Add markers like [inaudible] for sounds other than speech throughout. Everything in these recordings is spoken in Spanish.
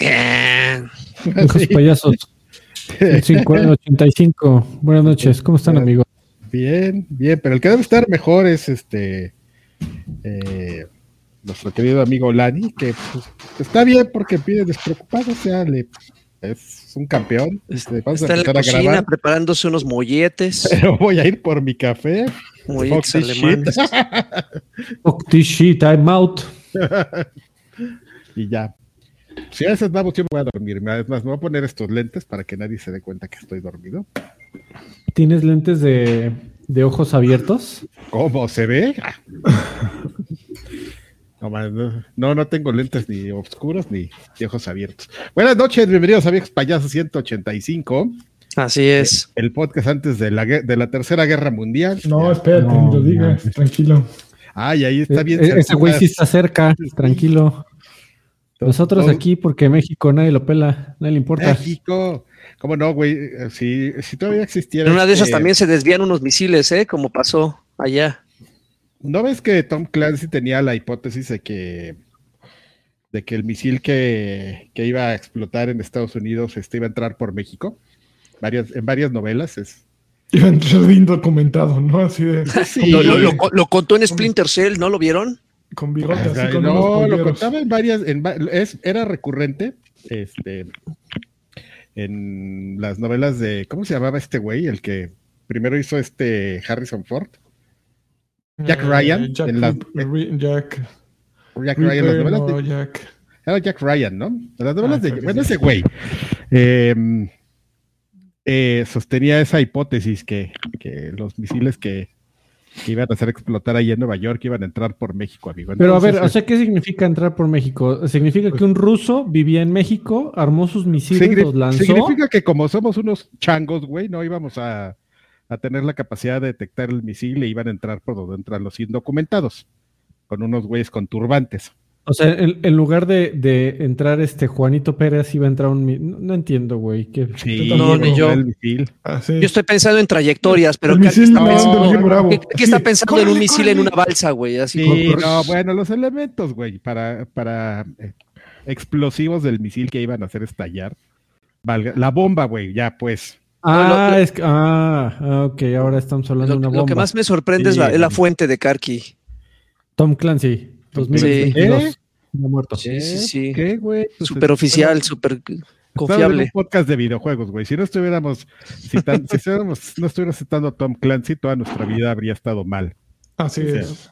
Hijos [laughs] payasos. [laughs] 85. Buenas noches. ¿Cómo están, amigos? Bien, bien, pero el que debe estar mejor es este eh, nuestro querido amigo Lani, que pues, está bien porque pide despreocupado, o sea, le, es un campeón. Este, vamos está a en la cocina preparándose unos molletes. [laughs] Pero voy a ir por mi café. Molletes alemanes. shit, I'm out. y ya. Si a veces vamos, yo me voy a dormir. Además, me voy a poner estos lentes para que nadie se dé cuenta que estoy dormido. ¿Tienes lentes de, de ojos abiertos? ¿Cómo se ve? No, no, tengo lentes ni oscuros ni ojos abiertos. Buenas noches, bienvenidos a Viejos Payasos 185. Así es. El podcast antes de la, de la Tercera Guerra Mundial. No, espérate, no, lo digas, tranquilo. Ay, ahí está bien. E-, ese güey sí está cerca, tranquilo. Nosotros aquí, porque México nadie lo pela, nadie le importa. México, ¿cómo no, güey? Si, si todavía existiera. En una de esas este también se desvían unos misiles, ¿eh? Como pasó allá. ¿No ves que Tom Clancy tenía la hipótesis de que, de que el misil que, iba a explotar en Estados Unidos este, iba a entrar por México? Varias, en varias novelas es. [laughs] Iba a entrar bien documentado, ¿no? Así de. [laughs] Lo, contó en Splinter Cell, ¿no lo vieron? Con bigotes. así con no, lo contaba en varias. En, es, era recurrente. Este. En las novelas de. ¿Cómo se llamaba este güey? El que primero hizo este Harrison Ford. Jack Ryan. Jack, en la, Jack, Jack Ryan, las novelas de, Jack. Era Jack Ryan, ¿no? Las novelas ah, de. Bueno, ese güey. Eh, eh, sostenía esa hipótesis que, que los misiles que, que, iban a hacer explotar ahí en Nueva York iban a entrar por México, amigo. Pero a ver, o sea, ¿qué significa entrar por México? ¿Significa que un ruso vivía en México, armó sus misiles, los lanzó? Significa que como somos unos changos, güey, no íbamos a a tener la capacidad de detectar el misil e iban a entrar por donde entran los indocumentados, con unos güeyes con turbantes. O sea, en, lugar de, entrar este Juanito Pérez iba a entrar un no, entiendo, güey. Sí, no, ni yo. Ah, yo estoy pensando en trayectorias, pero ¿qué, está, pensando, ¿qué, está pensando en un misil en una balsa, güey? Así sí, no, bueno, los elementos, güey, para, para eh, explosivos del misil que iban a hacer estallar. la bomba, güey, ya pues. Ah, es que, ah, ah, ok, ahora estamos hablando de una bomba. Lo que más me sorprende es, la, fuente de Karki. Tom Clancy, 2022. Sí. muerto. Sí, sí, sí. ¿Qué, güey? Súper oficial, súper confiable. un podcast de videojuegos, güey. Si no estuviéramos citando, si estuviéramos, no estuviéramos citando a Tom Clancy, toda nuestra vida habría estado mal. Así es.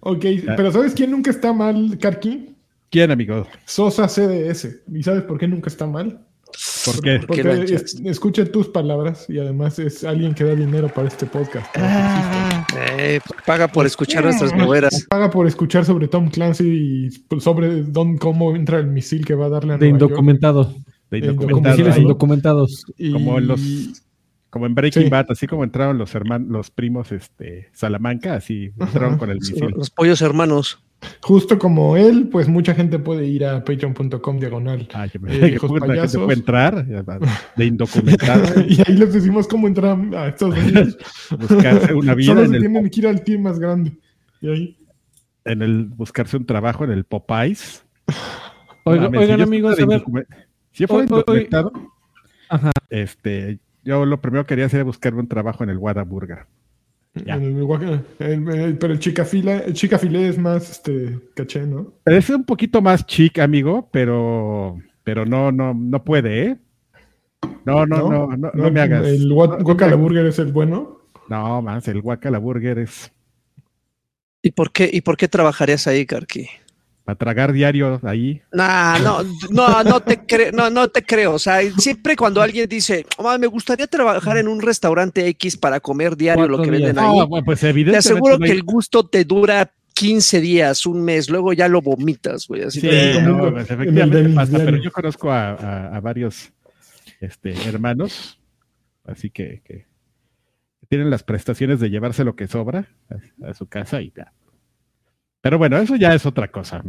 Ok, pero ¿sabes quién nunca está mal, Karki? ¿Quién, amigo? Sosa CDS. ¿Y sabes por qué nunca está mal? ¿Por qué? Porque escuche tus palabras y además es alguien que da dinero para este podcast. Ah, eh, paga por escuchar nuestras novelas. Paga por escuchar sobre Tom Clancy y sobre don, cómo entra el misil que va a darle a De indocumentado. De indocumentados. indocumentados. Como en los como en Breaking Bad, así como entraron los hermanos, los primos este, Salamanca, así entraron con el misil. Los pollos hermanos. Justo como él, pues mucha gente puede ir a patreon.com diagonal. Ah, yo me eh, gente puede entrar de [laughs] indocumentado. y ahí les decimos cómo entrar a Estados Unidos. [laughs] Buscarse una vida. Solo en el tienen que ir al team más grande. Y ahí. En el buscarse un trabajo en el Popeyes. oigan, amigos, a ver. Si yo fuera indocumentado, Ajá. este, yo lo primero que quería hacer era buscarme un trabajo en el Whataburger. El, pero el chica fila, el chica filé es más este caché, ¿no? Es un poquito más chic, amigo, pero pero no, no, no puede, ¿eh? No, no, no, no, no, me hagas. ¿El guacala burger es el bueno? No, más, el guacala burger es. ¿Y por qué, y por qué trabajarías ahí, Karki? Para tragar diario ahí. Nah, no, no, no te creo, no, no te creo. O sea, siempre cuando alguien dice, oh, me gustaría trabajar en un restaurante X para comer diario lo que venden ahí. pues te aseguro que el gusto te dura 15 días, un mes, luego ya lo vomitas, güey. Así sí, no, pues, efectivamente pasa, pero yo conozco a, varios este, hermanos, así que, que, tienen las prestaciones de llevarse lo que sobra a, a su casa y ya. Pero bueno, eso ya es otra cosa.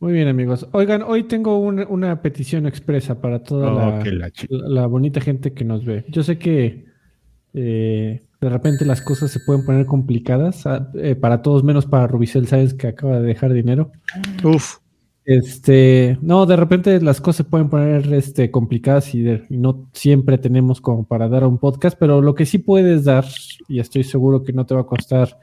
Muy bien, amigos. Oigan, hoy tengo una petición expresa para toda oh, la, bonita gente que nos ve. Yo sé que eh, de repente las cosas se pueden poner complicadas ah, eh, para todos, menos para Rubicel, ¿sabes? Que acaba de dejar dinero. Uf. Este, no, de repente las cosas se pueden poner este, complicadas y, no siempre tenemos como para dar un podcast, pero lo que sí puedes dar, y estoy seguro que no te va a costar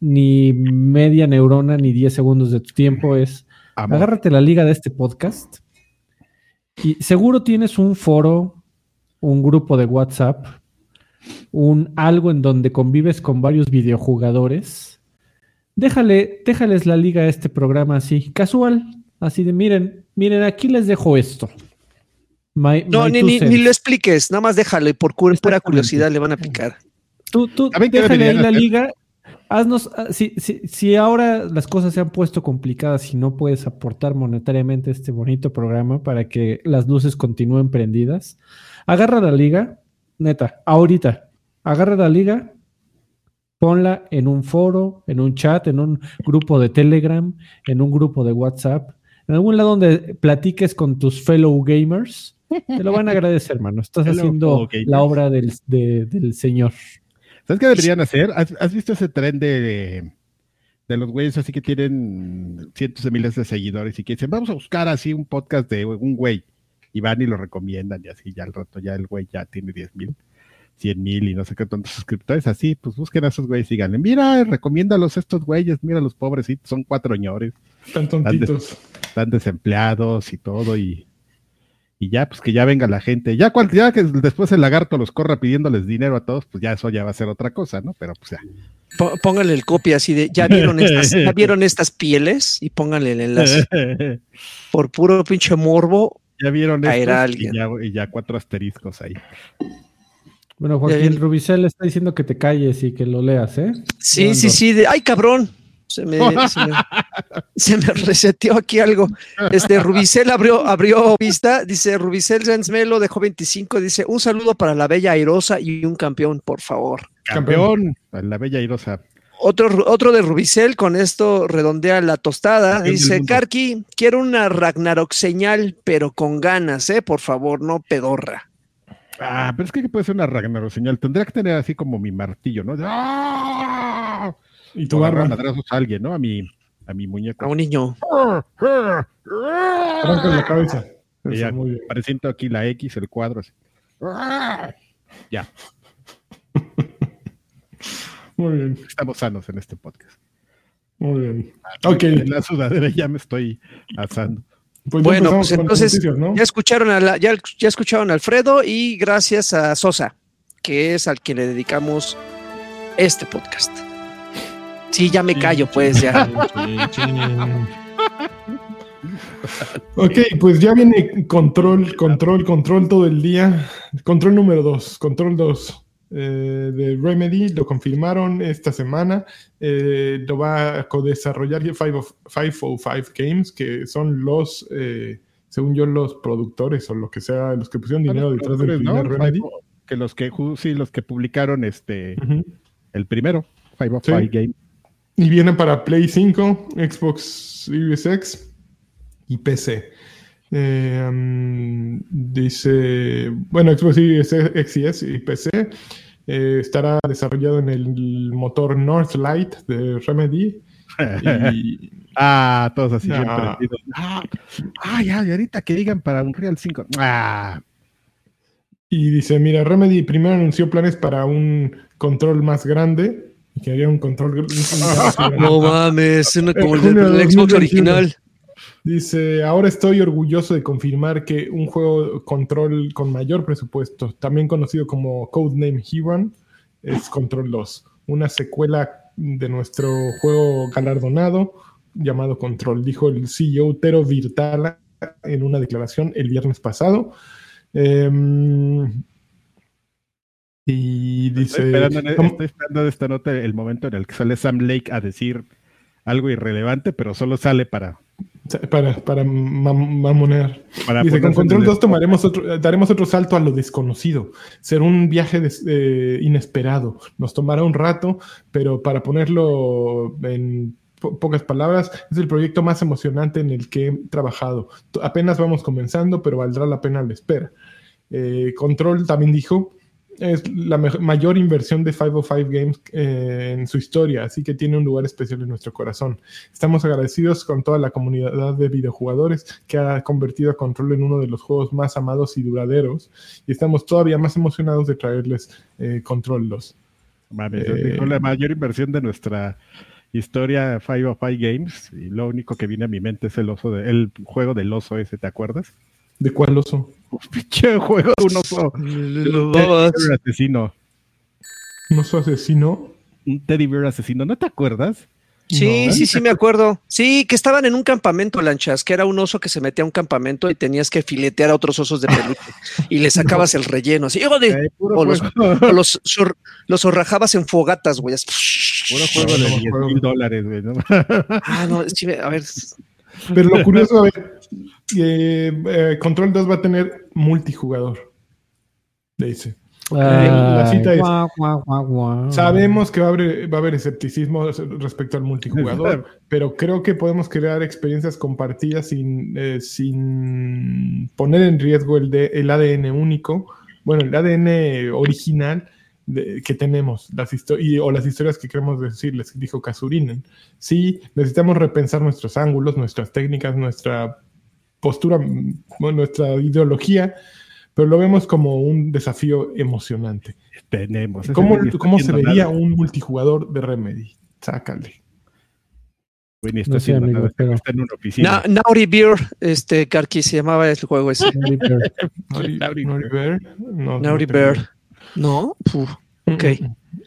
ni media neurona ni 10 segundos de tu tiempo, es agárrate la liga de este podcast y seguro tienes un foro, un grupo de WhatsApp, un algo en donde convives con varios videojugadores. Déjale, déjales la liga a este programa así, casual, Así de, miren, miren, aquí les dejo esto. no, ni, ni, lo expliques, nada más déjalo y por pura curiosidad le van a picar. Tú, tú déjale ahí la liga. Haznos, ah, si, si, si, ahora las cosas se han puesto complicadas y no puedes aportar monetariamente este bonito programa para que las luces continúen prendidas, agarra la liga, neta, ahorita, agarra la liga, ponla en un foro, en un chat, en un grupo de Telegram, en un grupo de WhatsApp, en algún lado donde platiques con tus fellow gamers, te lo van a [laughs] agradecer, hermano. Estás haciendo la obra del, señor. ¿Sabes qué deberían hacer? ¿Has, visto ese tren de, de los güeyes así que tienen cientos de miles de seguidores y que dicen, vamos a buscar así un podcast de un güey? Y van y lo recomiendan y así ya al rato ya el güey ya tiene 10 mil. 100 mil y no sé qué tantos suscriptores, así, pues busquen a esos güeyes y díganle, mira, recomiéndalos estos güeyes, mira los pobrecitos, son cuatro ñores. Están tontitos. Están, desempleados y todo, y, y ya, pues que ya venga la gente. Ya, cual, ya que después el lagarto los corra pidiéndoles dinero a todos, pues ya eso ya va a ser otra cosa, ¿no? Pero pues ya. Pónganle el copia así de, ¿ya vieron estas, ¿ya [laughs] vieron estas pieles? Y pónganle el enlace. [laughs] Por puro pinche morbo. Ya vieron estos y ya, y ya cuatro asteriscos ahí. Bueno, Joaquín Rubicel está diciendo que te calles y que lo leas, ¿eh? Sí, sí, sí. ¡Ay, cabrón! Se me, se, me, reseteó aquí algo. Este Rubicel abrió, abrió vista, dice Rubicel Melo dejó 25, dice un saludo para la bella airosa y un campeón, por favor. Campeón, la bella airosa. Otro, otro de Rubicel, con esto redondea la tostada. Dice, Karki, quiero una Ragnarok señal, pero con ganas, ¿eh? Por favor, no pedorra. Ah, pero es que puede ser una Ragnarok señal. Tendría que tener así como mi martillo, ¿no? ¡Ah! Y tu barba. madrazos a alguien, ¿no? A mi, a mi muñeco. A un niño. Arranca la cabeza. Ya, presento aquí la X, el cuadro. Así. Ya. Muy bien. Estamos sanos en este podcast. Muy bien. Ah, ok. En la sudadera ya me estoy asando. Pues bueno, pues entonces ya escucharon a ya, ya escucharon a Alfredo y gracias a Sosa, que es al que le dedicamos este podcast. Sí, ya me callo, pues ya. [laughs] ok, pues ya viene control, control, control todo el día. Control número dos, control dos. Eh, de Remedy, lo confirmaron esta semana. Eh, lo va a co-desarrollar 505 Games, que son los, eh, según yo, los productores o lo que sea, los que pusieron dinero detrás del primer Remedy. Que los que, sí, los que publicaron este, el primero, 505 Games. Y viene para Play 5, Xbox Series X y PC. Eh, dice, bueno, Xbox Series X y PC eh, estará desarrollado en el motor Northlight de Remedy. [laughs] ah, todos así ah. ah, ya, y ahorita que digan para un Real 5. Ah. Y dice, mira, Remedy primero anunció planes para un control más grande. Y que había un control. [laughs] no mames, como el del Xbox original. Dice, ahora estoy orgulloso de confirmar que un juego control con mayor presupuesto, también conocido como Codename Hero, es Control 2, una secuela de nuestro juego galardonado llamado Control, dijo el CEO Tero Virtala en una declaración el viernes pasado. Em, y dice... Estoy esperando, estoy esperando de esta nota el momento en el que sale Sam Lake a decir algo irrelevante, pero solo sale para para, para mamonear. Dice, con Control 2 tomaremos otro, daremos otro salto a lo desconocido. Será un viaje eh, inesperado. Nos tomará un rato, pero para ponerlo en pocas palabras, es el proyecto más emocionante en el que he trabajado. Apenas vamos comenzando, pero valdrá la pena la espera. Eh, Control también dijo, es la mayor inversión de 505 Games eh, en su historia, así que tiene un lugar especial en nuestro corazón. Estamos agradecidos con toda la comunidad de videojugadores que ha convertido a Control en uno de los juegos más amados y duraderos, y estamos todavía más emocionados de traerles eh, Control 2. Vale, la mayor inversión de nuestra historia 505 Games, y lo único que viene a mi mente es el oso de, el juego del oso ese, ¿te acuerdas? ¿De cuál oso? [laughs] Pinche juego de un oso. Un asesino. ¿Un oso asesino? Un teddy bear asesino, ¿no te acuerdas? Sí, sí, sí, me acuerdo. Sí, que estaban en un campamento, Lanchas, que era un oso que se metía a un campamento y tenías que filetear a otros osos de peluche [laughs] y le sacabas el relleno, así, de, o, los, o los, los, zorrajabas en fogatas, güey. Puro juego de 10 mil dólares, güey. ¿no? Ah, no, sí, a ver. Pero lo curioso, a [laughs] ver, eh, Control 2 va a tener multijugador. Dice. Ah, la cita es, sabemos que va a, haber, escepticismo respecto al multijugador, pero creo que podemos crear experiencias compartidas sin, eh, sin poner en riesgo el, de, el ADN único, bueno, el ADN original que tenemos las o las historias que queremos decirles, dijo Kasurinen. Sí, necesitamos repensar nuestros ángulos, nuestras técnicas, nuestra postura, nuestra ideología, pero lo vemos como un desafío emocionante. Tenemos. ¿Cómo, cómo se vería un multijugador de Remedy? Sácale. está, está en una oficina. Naughty Bear, este, Karki se llamaba el juego ese. Naughty Bear. Naughty Bear. No, ok.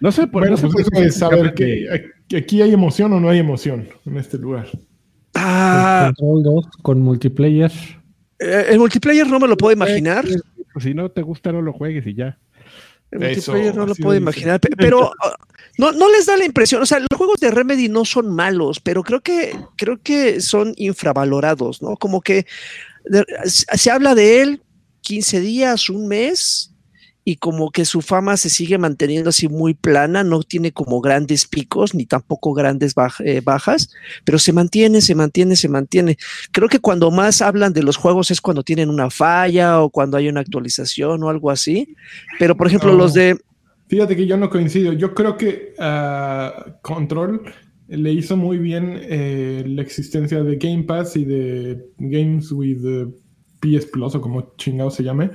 No sé, por eso es saber que aquí hay emoción o no hay emoción en este lugar. Ah, Control 2 con multiplayer. Eh, el multiplayer no me lo puedo imaginar. Pues si no te gusta, no lo juegues y ya. El multiplayer no lo puedo imaginar, pero ah, no, no les da la impresión, o sea, los juegos de Remedy no son malos, pero creo que, creo que son infravalorados, ¿no? Como que se habla de él 15 días, un mes, y como que su fama se sigue manteniendo así muy plana, no tiene como grandes picos ni tampoco grandes eh, bajas, pero se mantiene, se mantiene, se mantiene. Creo que cuando más hablan de los juegos es cuando tienen una falla o cuando hay una actualización o algo así, pero por ejemplo los de... Fíjate que yo no coincido, yo creo que Control le hizo muy bien eh, la existencia de Game Pass y de Games with... PS Plus o como chingado se llame,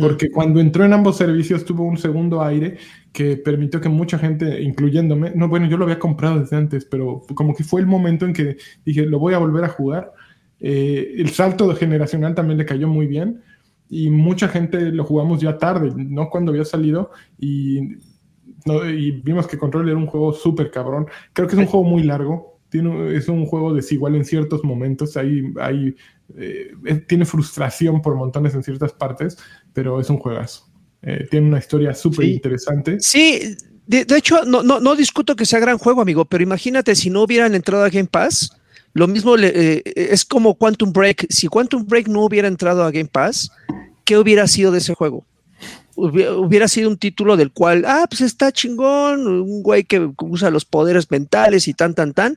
porque cuando entró en ambos servicios tuvo un segundo aire que permitió que mucha gente, incluyéndome, no, bueno, yo lo había comprado desde antes, pero como que fue el momento en que dije, lo voy a volver a jugar. Eh, el salto generacional también le cayó muy bien y mucha gente lo jugamos ya tarde, no cuando había salido y, y vimos que Control era un juego súper cabrón. Creo que es un juego muy largo, tiene, es un juego desigual en ciertos momentos, hay, hay eh, tiene frustración por montones en ciertas partes, pero es un juegazo. Eh, tiene una historia súper interesante. Sí, de, hecho, no, no, no, discuto que sea gran juego, amigo, pero imagínate si no hubieran entrado a Game Pass, lo mismo eh, es como Quantum Break. Si Quantum Break no hubiera entrado a Game Pass, ¿qué hubiera sido de ese juego? Hubiera, sido un título del cual, ah, pues está chingón, un güey que usa los poderes mentales y tan, tan, tan,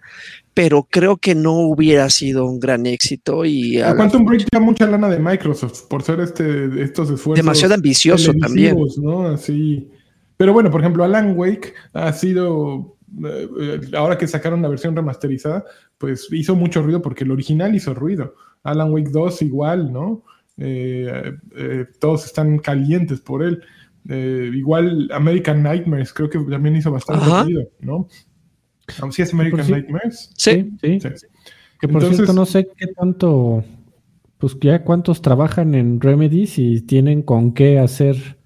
pero creo que no hubiera sido un gran éxito. y Quantum Break da mucha lana de Microsoft por ser este, estos esfuerzos. Demasiado ambicioso también. ¿no? Así. Pero bueno, por ejemplo, Alan Wake ha sido, eh, ahora que sacaron la versión remasterizada, pues hizo mucho ruido porque el original hizo ruido. Alan Wake 2 igual, ¿no? Eh, eh, todos están calientes por él. igual American Nightmares creo que también hizo bastante ruido, ¿no? ¿Sí es American Nightmares? Sí. Sí. Que por cierto, no sé qué tanto, pues ya cuántos trabajan en Remedy y tienen con qué hacer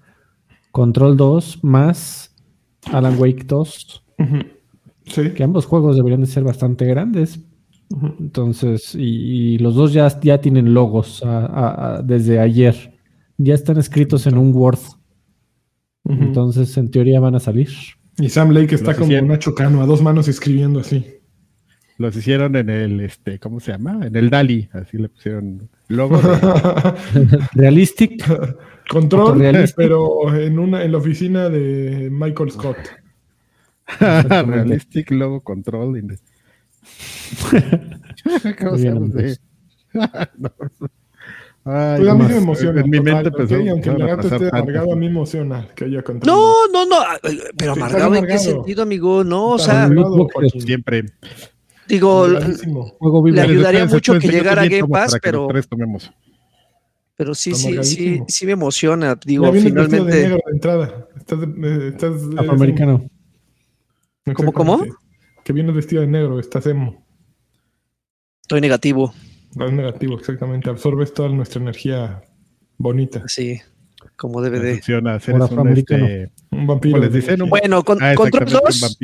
Control 2 más Alan Wake 2. Sí. Que ambos juegos deberían de ser bastante grandes. Entonces, y, los dos ya, ya tienen logos desde ayer. Ya están escritos en un Word. Entonces, en teoría van a salir. Y Sam Lake está como Nacho Cano, a dos manos escribiendo así. Los hicieron en el, este, ¿cómo se llama? En el DALI, así le pusieron logo. [laughs] Realistic. Control, pero en una, en la oficina de Michael Scott. [laughs] Realistic Logo Control. ¿Cómo se llama? Ay, a mí me emociona. En mi mente pensó, aunque el gato esté amargado, a mí me emociona que haya No, no, no. Pero amargado, en qué sentido, amigo? No, o sea. Siempre. Digo, le ayudaría mucho que llegara a Game Pass, pero. Pero sí, sí, sí, sí me emociona. Digo, finalmente. De negro de entrada. Estás, estás afroamericano. ¿Cómo, cómo? Que viene vestido de negro, estás emo. Estoy negativo. Es negativo, exactamente. Absorbes toda nuestra energía bonita. Sí, como debe de. Funciona, un, este, un, vampiro. bueno, con, ah, Control 2.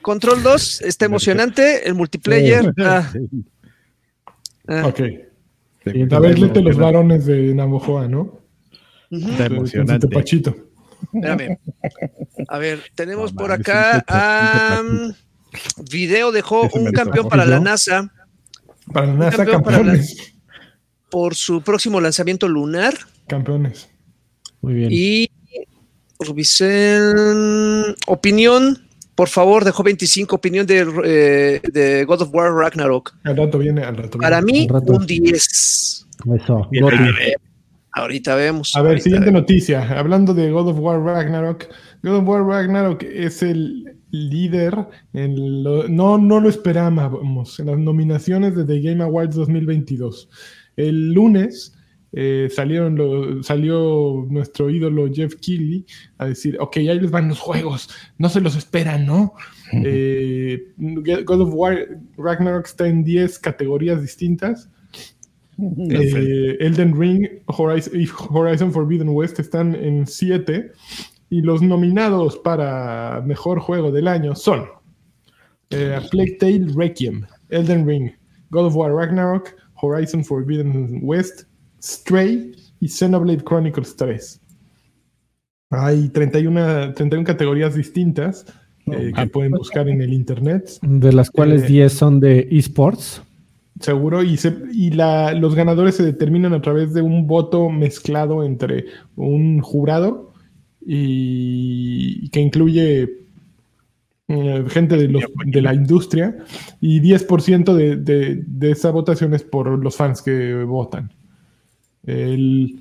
Control 2 está emocionante. El multiplayer. Ah. Ah. Ok. a ver, léete los varones de Navojoa, ¿no? Está emocionante. Pachito. Espérame. A ver, tenemos por acá a. Video dejó un campeón para la NASA para la NASA, campeones. por su próximo lanzamiento lunar. Campeones. Muy bien. Y Rubicel, opinión, por favor, dejó 25, opinión de, eh, de God of War Ragnarok. Al rato viene, al rato Para mí, un 10. Eso. Ahorita vemos. A ver, siguiente noticia. Hablando de God of War Ragnarok. God of War Ragnarok es el líder en no, no lo esperábamos en las nominaciones de The Game Awards 2022. El lunes eh, salieron salió nuestro ídolo Jeff Keighley a decir, ok, ahí les van los juegos, no se los esperan, ¿no? Eh, God of War Ragnarok está en 10 categorías distintas. Eh, Elden Ring Horizon, y Horizon Forbidden West están en 7 y los nominados para mejor juego del año son eh, Plague Tale Requiem, Elden Ring, God of War Ragnarok, Horizon Forbidden West, Stray y Xenoblade Chronicles 3. Hay 31, 31 categorías distintas eh, que pueden buscar en el internet. De las cuales 10 eh, son de esports. Seguro, y, y la, los ganadores se determinan a través de un voto mezclado entre un jurado y, que incluye eh, gente de, de, la industria y 10% de, de, de, esa votación es por los fans que votan. Él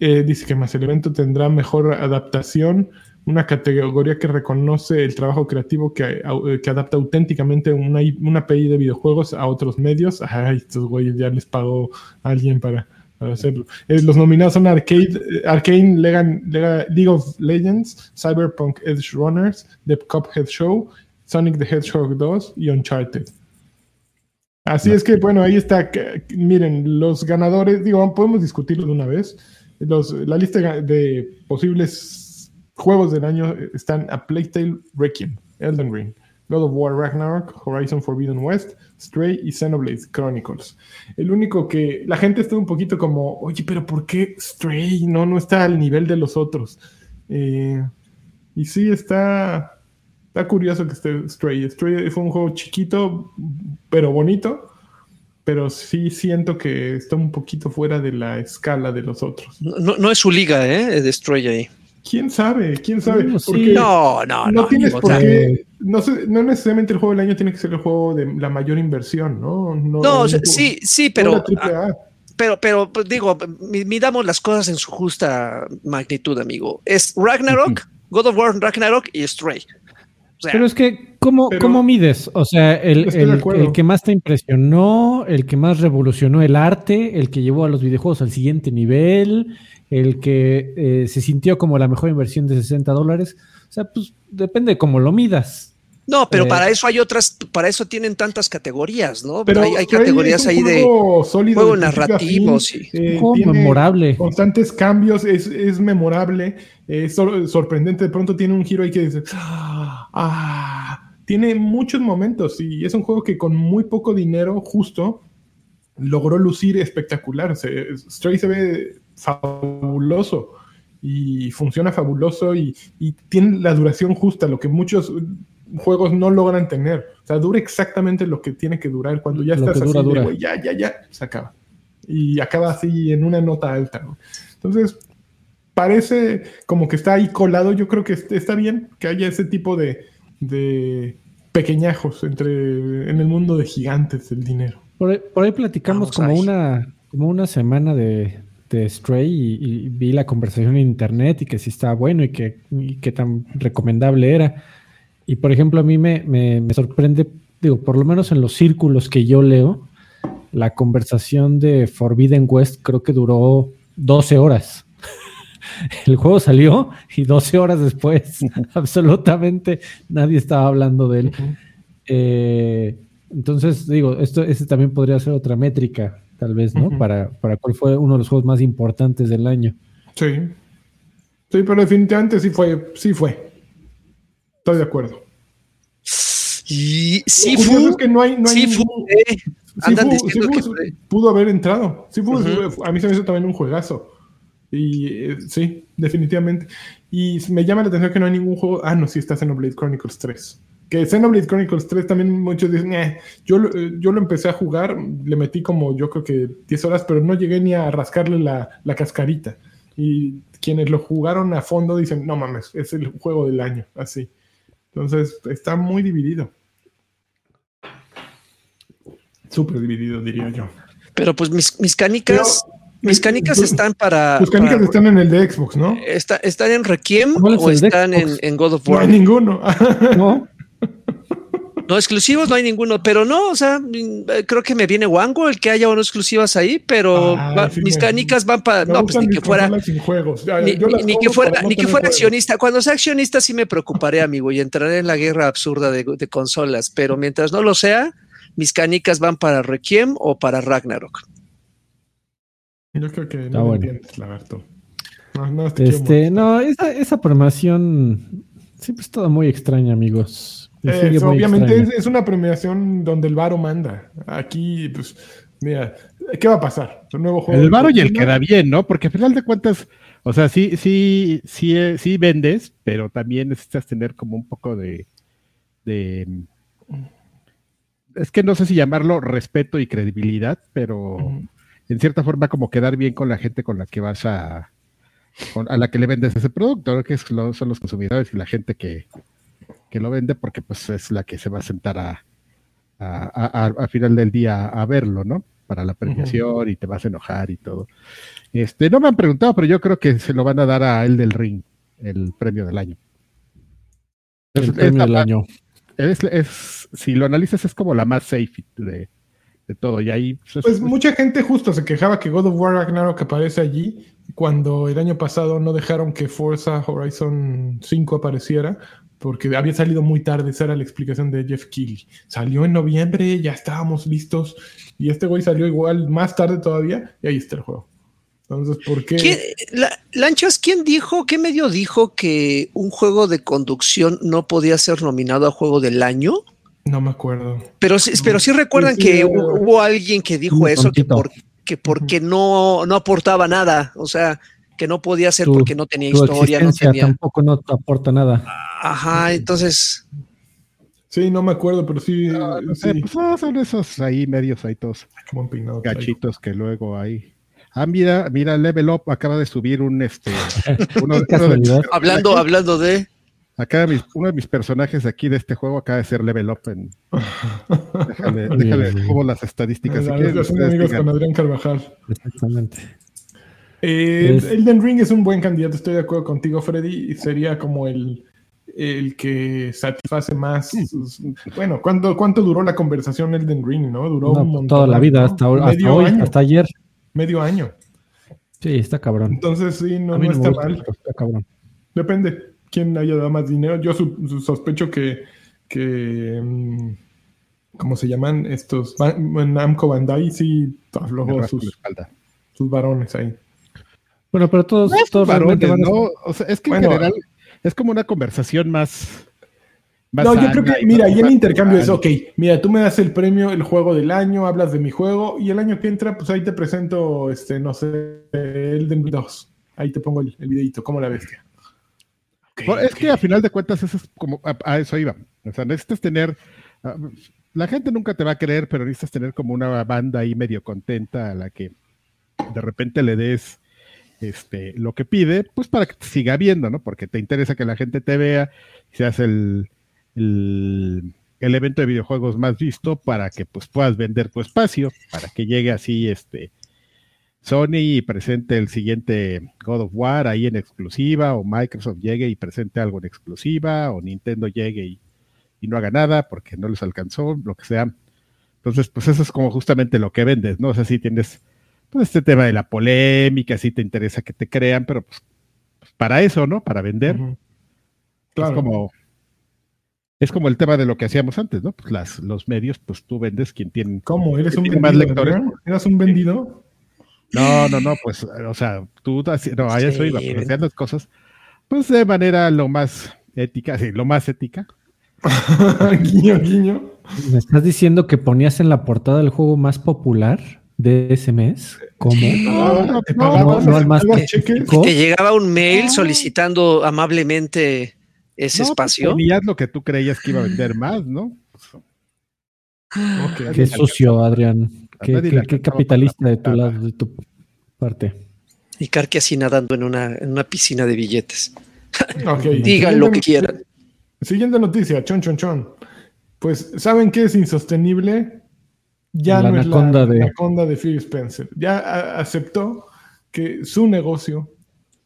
eh, dice que más el evento tendrá mejor adaptación, una categoría que reconoce el trabajo creativo que, eh, que adapta auténticamente una, una API de videojuegos a otros medios. Ay, estos güeyes ya les pagó a alguien para hacerlo. Eh, los nominados son Arcade, eh, Arcane League of Legends, Cyberpunk Edge Runners, The Cuphead Show, Sonic the Hedgehog 2 y Uncharted. Así es que, bueno, ahí está. miren, los ganadores, digo, podemos discutirlo de una vez. Los, la lista de posibles juegos del año están a Playtale Requiem, Elden Ring, God of War Ragnarok, Horizon Forbidden West, Stray y Xenoblade Chronicles. El único que la gente está un poquito como, oye, pero ¿por qué Stray? No, no está al nivel de los otros. Eh, y sí, está, está curioso que esté Stray. Stray fue un juego chiquito, pero bonito. Pero sí siento que está un poquito fuera de la escala de los otros. No, no es su liga, ¿eh? De Stray ahí. ¿Quién sabe? ¿Quién sabe? no, no, no. tienes por qué. No, no, necesariamente el juego del año tiene que ser el juego de la mayor inversión, ¿no? No, sí, sí, pero. Ah, pero, pero pues, digo, midamos las cosas en su justa magnitud, amigo. Es Ragnarok, God of War Ragnarok y Stray. Pero es que, ¿cómo, ¿cómo mides? O sea, el, el, que más te impresionó, el que más revolucionó el arte, el que llevó a los videojuegos al siguiente nivel, el que eh, se sintió como la mejor inversión de 60 dólares. O sea, pues depende de cómo lo midas. No, pero eh, para eso hay otras, para eso tienen tantas categorías, ¿no? Pero hay, categorías ahí de juego narrativo, sí. Eh, memorable. Constantes cambios, es, memorable, es sorprendente. De pronto tiene un giro ahí que dice, ah, tiene muchos momentos y es un juego que con muy poco dinero, justo, logró lucir espectacular. Stray se ve fabuloso y funciona fabuloso y, tiene la duración justa, lo que muchos juegos no logran tener. O sea, dura exactamente lo que tiene que durar. Cuando ya estás así, ya, ya, ya, se acaba. Y acaba así en una nota alta. Entonces, parece como que está ahí colado. Yo creo que está bien que haya ese tipo de, de pequeñajos entre, en el mundo de gigantes del dinero. Por ahí, platicamos como una, como una semana de, de Stray y, vi la conversación en internet y que sí estaba bueno y que, tan recomendable era. Y por ejemplo, a mí me, me, sorprende, digo, por lo menos en los círculos que yo leo, la conversación de Forbidden West creo que duró 12 horas. [laughs] El juego salió y 12 horas después [laughs] absolutamente nadie estaba hablando de él. Eh, entonces, digo, esto ese también podría ser otra métrica tal vez, ¿no? para, para cuál fue uno de los juegos más importantes del año. Sí. Sí, pero definitivamente sí fue, sí fue. Estoy de acuerdo. Y sí fue. Es que no hay, no hay sí pudo haber entrado. Sí A mí se me hizo también un juegazo. Y eh, sí, definitivamente. Y me llama la atención que no hay ningún juego. Ah, no, sí está Xenoblade Chronicles 3. Que Xenoblade Chronicles 3 también muchos dicen, eh, yo, yo lo empecé a jugar, le metí como yo creo que 10 horas, pero no llegué ni a rascarle la, la cascarita. Y quienes lo jugaron a fondo dicen, no mames, es el juego del año, así. Entonces está muy dividido. Súper dividido, diría yo. Pero pues mis, mis canicas... mis canicas están para. Tus canicas están en el de Xbox, ¿no? Está, ¿Están en Requiem o están en, en, God of War? No hay ninguno. no. No, exclusivos no hay ninguno, pero no, o sea, creo que me viene Wango el que haya unos exclusivas ahí, pero ah, mis canicas van para. No, pues ni que fuera. Ni, que fuera, ni que fuera accionista. Cuando sea accionista sí me preocuparé, amigo, y entraré en la guerra absurda de, consolas, pero mientras no lo sea, mis canicas van para Requiem o para Ragnarok. Yo creo que no bueno. entiendes, Lagarto. No, no, este, no esa, esa programación siempre es todo muy extraña, amigos obviamente es, una premiación donde el varo manda. Aquí, pues, mira, ¿qué va a pasar? nuevo juego el varo y el queda bien, ¿no? Porque al final de cuentas, o sea, sí, sí, sí, sí vendes, pero también necesitas tener como un poco de, de es que no sé si llamarlo respeto y credibilidad, pero en cierta forma como quedar bien con la gente con la que vas a, a la que le vendes ese producto, que son los consumidores y la gente que, que lo vende porque pues es la que se va a sentar a, a, final del día a verlo, ¿no? Para la premiación y te vas a enojar y todo. Este, no me han preguntado, pero yo creo que se lo van a dar a él del ring, el premio del año. El premio del año. Es, si lo analizas, es como la más safe de, todo. Y ahí, pues, pues mucha gente justo se quejaba que God of War Ragnarok aparece allí cuando el año pasado no dejaron que Forza Horizon 5 apareciera porque había salido muy tarde, esa era la explicación de Jeff Keighley. Salió en noviembre, ya estábamos listos, y este güey salió igual más tarde todavía, y ahí está el juego. Entonces, ¿por qué? Lanchas, ¿quién dijo, qué medio dijo que un juego de conducción no podía ser nominado a juego del año? No me acuerdo. Pero, pero sí recuerdan que hubo, alguien que dijo eso, que, que porque no, no aportaba nada, o sea, que no podía ser porque no tenía historia, no tenía... Tampoco no aporta nada. Ajá, entonces. Sí, no me acuerdo, pero sí. Ah, sí. Pues, ah, son esos ahí medios ahí todos gachitos que luego hay. Ah, mira, mira, Level Up acaba de subir un este. [laughs] Uno, hablando, hablando de. Acá uno de mis personajes aquí de este juego acaba de ser Level Up en. [laughs] déjale, déjale las estadísticas. Si amigos con Adrián Carvajal. Exactamente. Eh, Elden Ring es un buen candidato, estoy de acuerdo contigo, Freddy. Sería como el, el que satisface más. bueno, ¿cuánto, ¿cuánto duró la conversación Elden Ring? ¿no? Duró un montón. Toda la vida, hasta, hoy, hasta ayer. Medio año. Sí, está cabrón. Entonces, sí, no, está mal. Está cabrón. Depende quién haya dado más dinero. Yo sospecho que, que mm, ¿cómo se llaman estos? Namco Bandai, sí, aflojó sus, sus varones ahí. Bueno, pero todos, todos varones, ¿no? O sea, es que en general es como una conversación más. no, yo creo que, mira, y el intercambio es, ok, mira, tú me das el premio, el juego del año, hablas de mi juego, y el año que entra, pues ahí te presento, este, no sé, el de 2. Ahí te pongo el, el videito, como la bestia. es que a final de cuentas, eso es como, a, eso iba. O sea, necesitas tener, ah, la gente nunca te va a creer, pero necesitas tener como una banda ahí medio contenta a la que de repente le des este, lo que pide, pues para que te siga viendo, ¿no? Porque te interesa que la gente te vea, seas el, el, el, evento de videojuegos más visto para que pues puedas vender tu espacio, para que llegue así, este, Sony presente el siguiente God of War ahí en exclusiva, o Microsoft llegue y presente algo en exclusiva, o Nintendo llegue y, no haga nada porque no les alcanzó, lo que sea. Entonces, pues eso es como justamente lo que vendes, ¿no? O sea, si tienes pues, este tema de la polémica, si te interesa que te crean, pero pues, pues para eso, ¿no? Para vender. Claro. Es como es como el tema de lo que hacíamos antes, ¿no? Pues las, los medios, pues tú vendes quien tiene. ¿Cómo? ¿Eres un vendido? Más lectores. ¿Eras un vendido? No, no, no, pues, o sea, tú, no, a eso iba, pues, hacían las cosas, pues de manera lo más ética, sí, lo más ética. [laughs] guiño, guiño. ¿Me estás diciendo que ponías en la portada el juego más popular de ese mes? ¿Cómo? No, no, no, no, más que, llegaba un mail solicitando amablemente ese pues, espacio. Ponías lo que tú creías que iba a vender más, ¿no? Qué sucio, Adrián. Qué, capitalista de tu lado, de tu parte. Y Karki así nadando en una, en una piscina de billetes. [laughs] [laughs] Digan lo que quieran. Siguiente noticia, chon, chon, chon. Pues, ¿saben qué es insostenible? Ya no es la de... anaconda de Phil Spencer. Ya aceptó que su negocio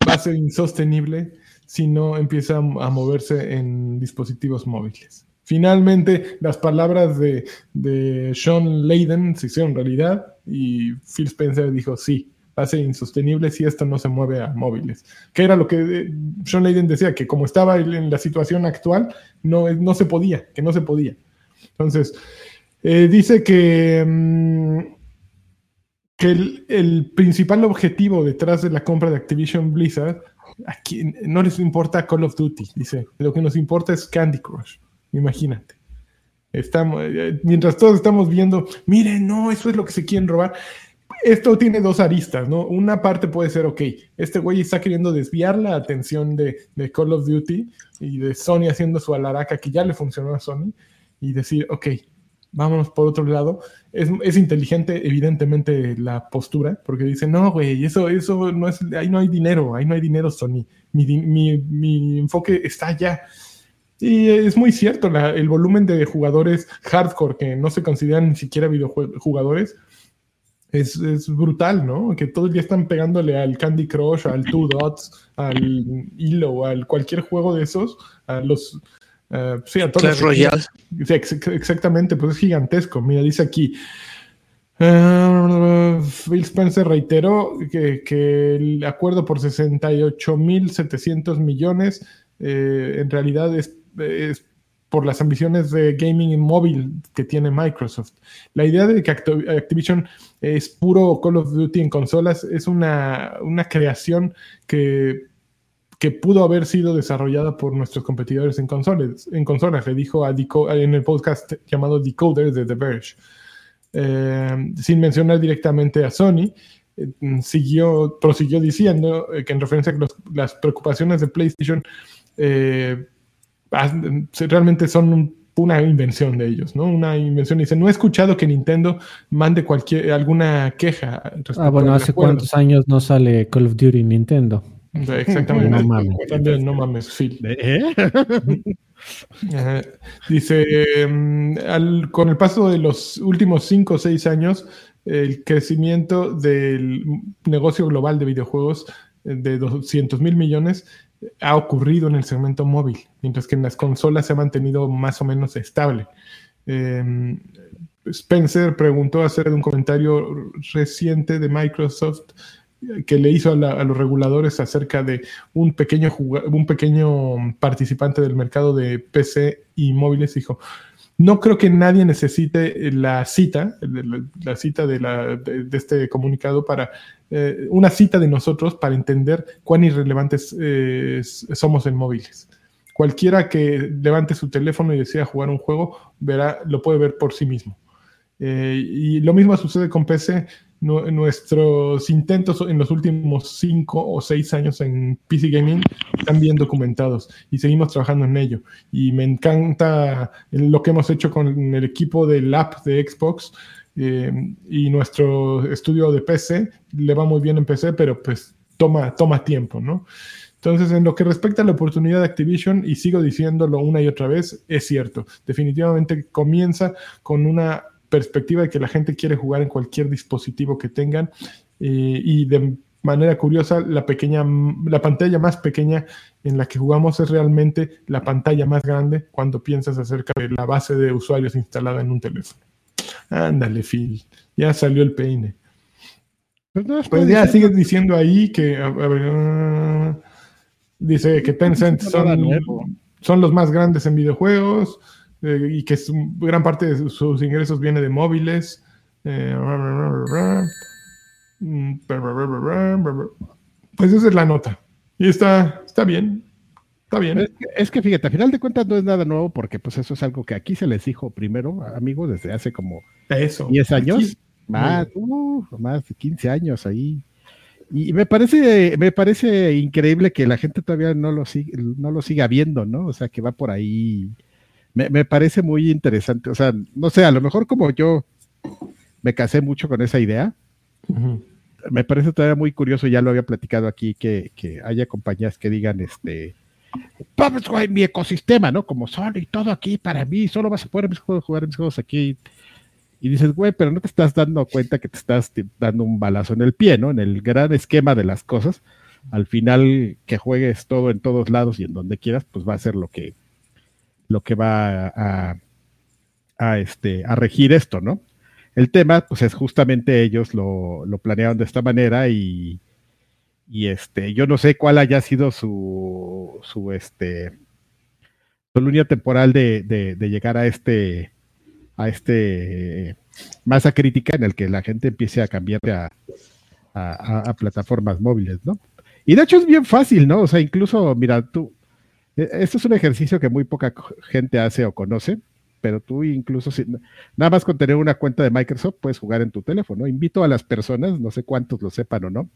va a ser insostenible si no empieza a moverse en dispositivos móviles. Finalmente, las palabras de, Sean Layden se hicieron realidad y Phil Spencer dijo, sí, va a ser insostenible si esto no se mueve a móviles. Que era lo que eh, Sean Layden decía, que como estaba en la situación actual, no, no se podía, que no se podía. Entonces, eh, dice que, mm, que el, principal objetivo detrás de la compra de Activision Blizzard, aquí no les importa Call of Duty, dice, lo que nos importa es Candy Crush. Imagínate. Estamos, eh, mientras todos estamos viendo, miren, no, eso es lo que se quieren robar. Esto tiene dos aristas, ¿no? Una parte puede ser, ok, este güey está queriendo desviar la atención de, Call of Duty y de Sony haciendo su alaraca que ya le funcionó a Sony y decir, ok, vámonos por otro lado. Es, inteligente, evidentemente, la postura, porque dice, no, güey, eso, eso no es, ahí no hay dinero, ahí no hay dinero, Sony. Mi, mi, mi enfoque está allá. Y es muy cierto, el volumen de jugadores hardcore que no se consideran ni siquiera videojugadores es, es, brutal, ¿no? Que todos ya están pegándole al Candy Crush, al Two Dots, al Hilo, al cualquier juego de esos, a los... Uh, sí, a. Sí, exactamente, pues es gigantesco. Mira, dice aquí. Uh, Phil Spencer reiteró que, que el acuerdo por 68.700 millones eh, en realidad es es por las ambiciones de gaming móvil que tiene Microsoft. La idea de que Activision es puro Call of Duty en consolas es una, creación que, que, pudo haber sido desarrollada por nuestros competidores en consolas. En consolas, le dijo a en el podcast llamado Decoder de The Verge. Eh, sin mencionar directamente a Sony, eh, siguió, prosiguió diciendo que en referencia a las preocupaciones de PlayStation, eh, realmente son una invención de ellos, ¿no? Una invención. Dice, no he escuchado que Nintendo mande cualquier alguna queja. Ah, bueno, ¿hace cuántos años no sale Call of Duty Nintendo? [laughs] Exactamente. no mames. También, no mames, Phil. ¿Eh? [laughs] dice, em, con el paso de los últimos 5 o 6 años, el crecimiento del negocio global de videojuegos eh, de 200 mil millones ha ocurrido en el segmento móvil, mientras que en las consolas se ha mantenido más o menos estable. Em, Spencer preguntó acerca de un comentario reciente de Microsoft que le hizo a, los reguladores acerca de un pequeño, un pequeño participante del mercado de PC y móviles. Dijo, no creo que nadie necesite la cita, la, cita de, este comunicado para eh, una cita de nosotros para entender cuán irrelevantes eh, somos en móviles. Cualquiera que levante su teléfono y desea jugar un juego, verá, lo puede ver por sí mismo. Eh, y lo mismo sucede con PC nuestros intentos en los últimos cinco o seis años en PC Gaming están bien documentados y seguimos trabajando en ello. Y me encanta lo que hemos hecho con el equipo del app de Xbox eh, y nuestro estudio de PC. Le va muy bien en PC, pero pues toma, toma tiempo, ¿no? Entonces, en lo que respecta a la oportunidad de Activision, y sigo diciéndolo una y otra vez, es cierto. Definitivamente comienza con una perspectiva de que la gente quiere jugar en cualquier dispositivo que tengan y de manera curiosa, la pequeña, la pantalla más pequeña en la que jugamos es realmente la pantalla más grande cuando piensas acerca de la base de usuarios instalada en un teléfono. Ándale, Phil, ya salió el peine. Pues, pues ya sigues diciendo ahí que ah, dice que Tencent son, son los más grandes en videojuegos eh, y que gran parte de sus ingresos viene de móviles. Eh, pues esa es la nota. Y está, está bien. Está bien. Es que, fíjate, a final de cuentas no es nada nuevo porque pues eso es algo que aquí se les dijo primero, amigos, desde hace como eso, 10 años, más, uh, más de 15 años ahí. Y me parece, me parece increíble que la gente todavía no lo, sigue, no lo siga viendo, ¿no? O sea, que va por ahí. Me, me parece muy interesante. O sea, no sé, a lo mejor como yo me casé mucho con esa idea, me parece todavía muy curioso, ya lo había platicado aquí, que, haya compañías que digan, este, pues, mi ecosistema, ¿no? Como solo y todo aquí para mí, solo vas a poder jugar mis juegos aquí. Y dices, güey, pero no te estás dando cuenta que te estás dando un balazo en el pie, ¿no? En el gran esquema de las cosas. Al final, que juegues todo en todos lados y en donde quieras, pues va a ser lo que, lo que va a, a, este, a regir esto, ¿no? El tema, pues es justamente ellos lo, planearon de esta manera y, y, este, yo no sé cuál haya sido su, su, este, su línea temporal de, de, llegar a este, a este masa crítica en el que la gente empiece a cambiar a, a, plataformas móviles, ¿no? Y de hecho es bien fácil, ¿no? O sea, incluso, mira, tú, esto es un ejercicio que muy poca gente hace o conoce pero tú incluso si, nada más con tener una cuenta de Microsoft puedes jugar en tu teléfono. Invito a las personas, no sé cuántos lo sepan o no,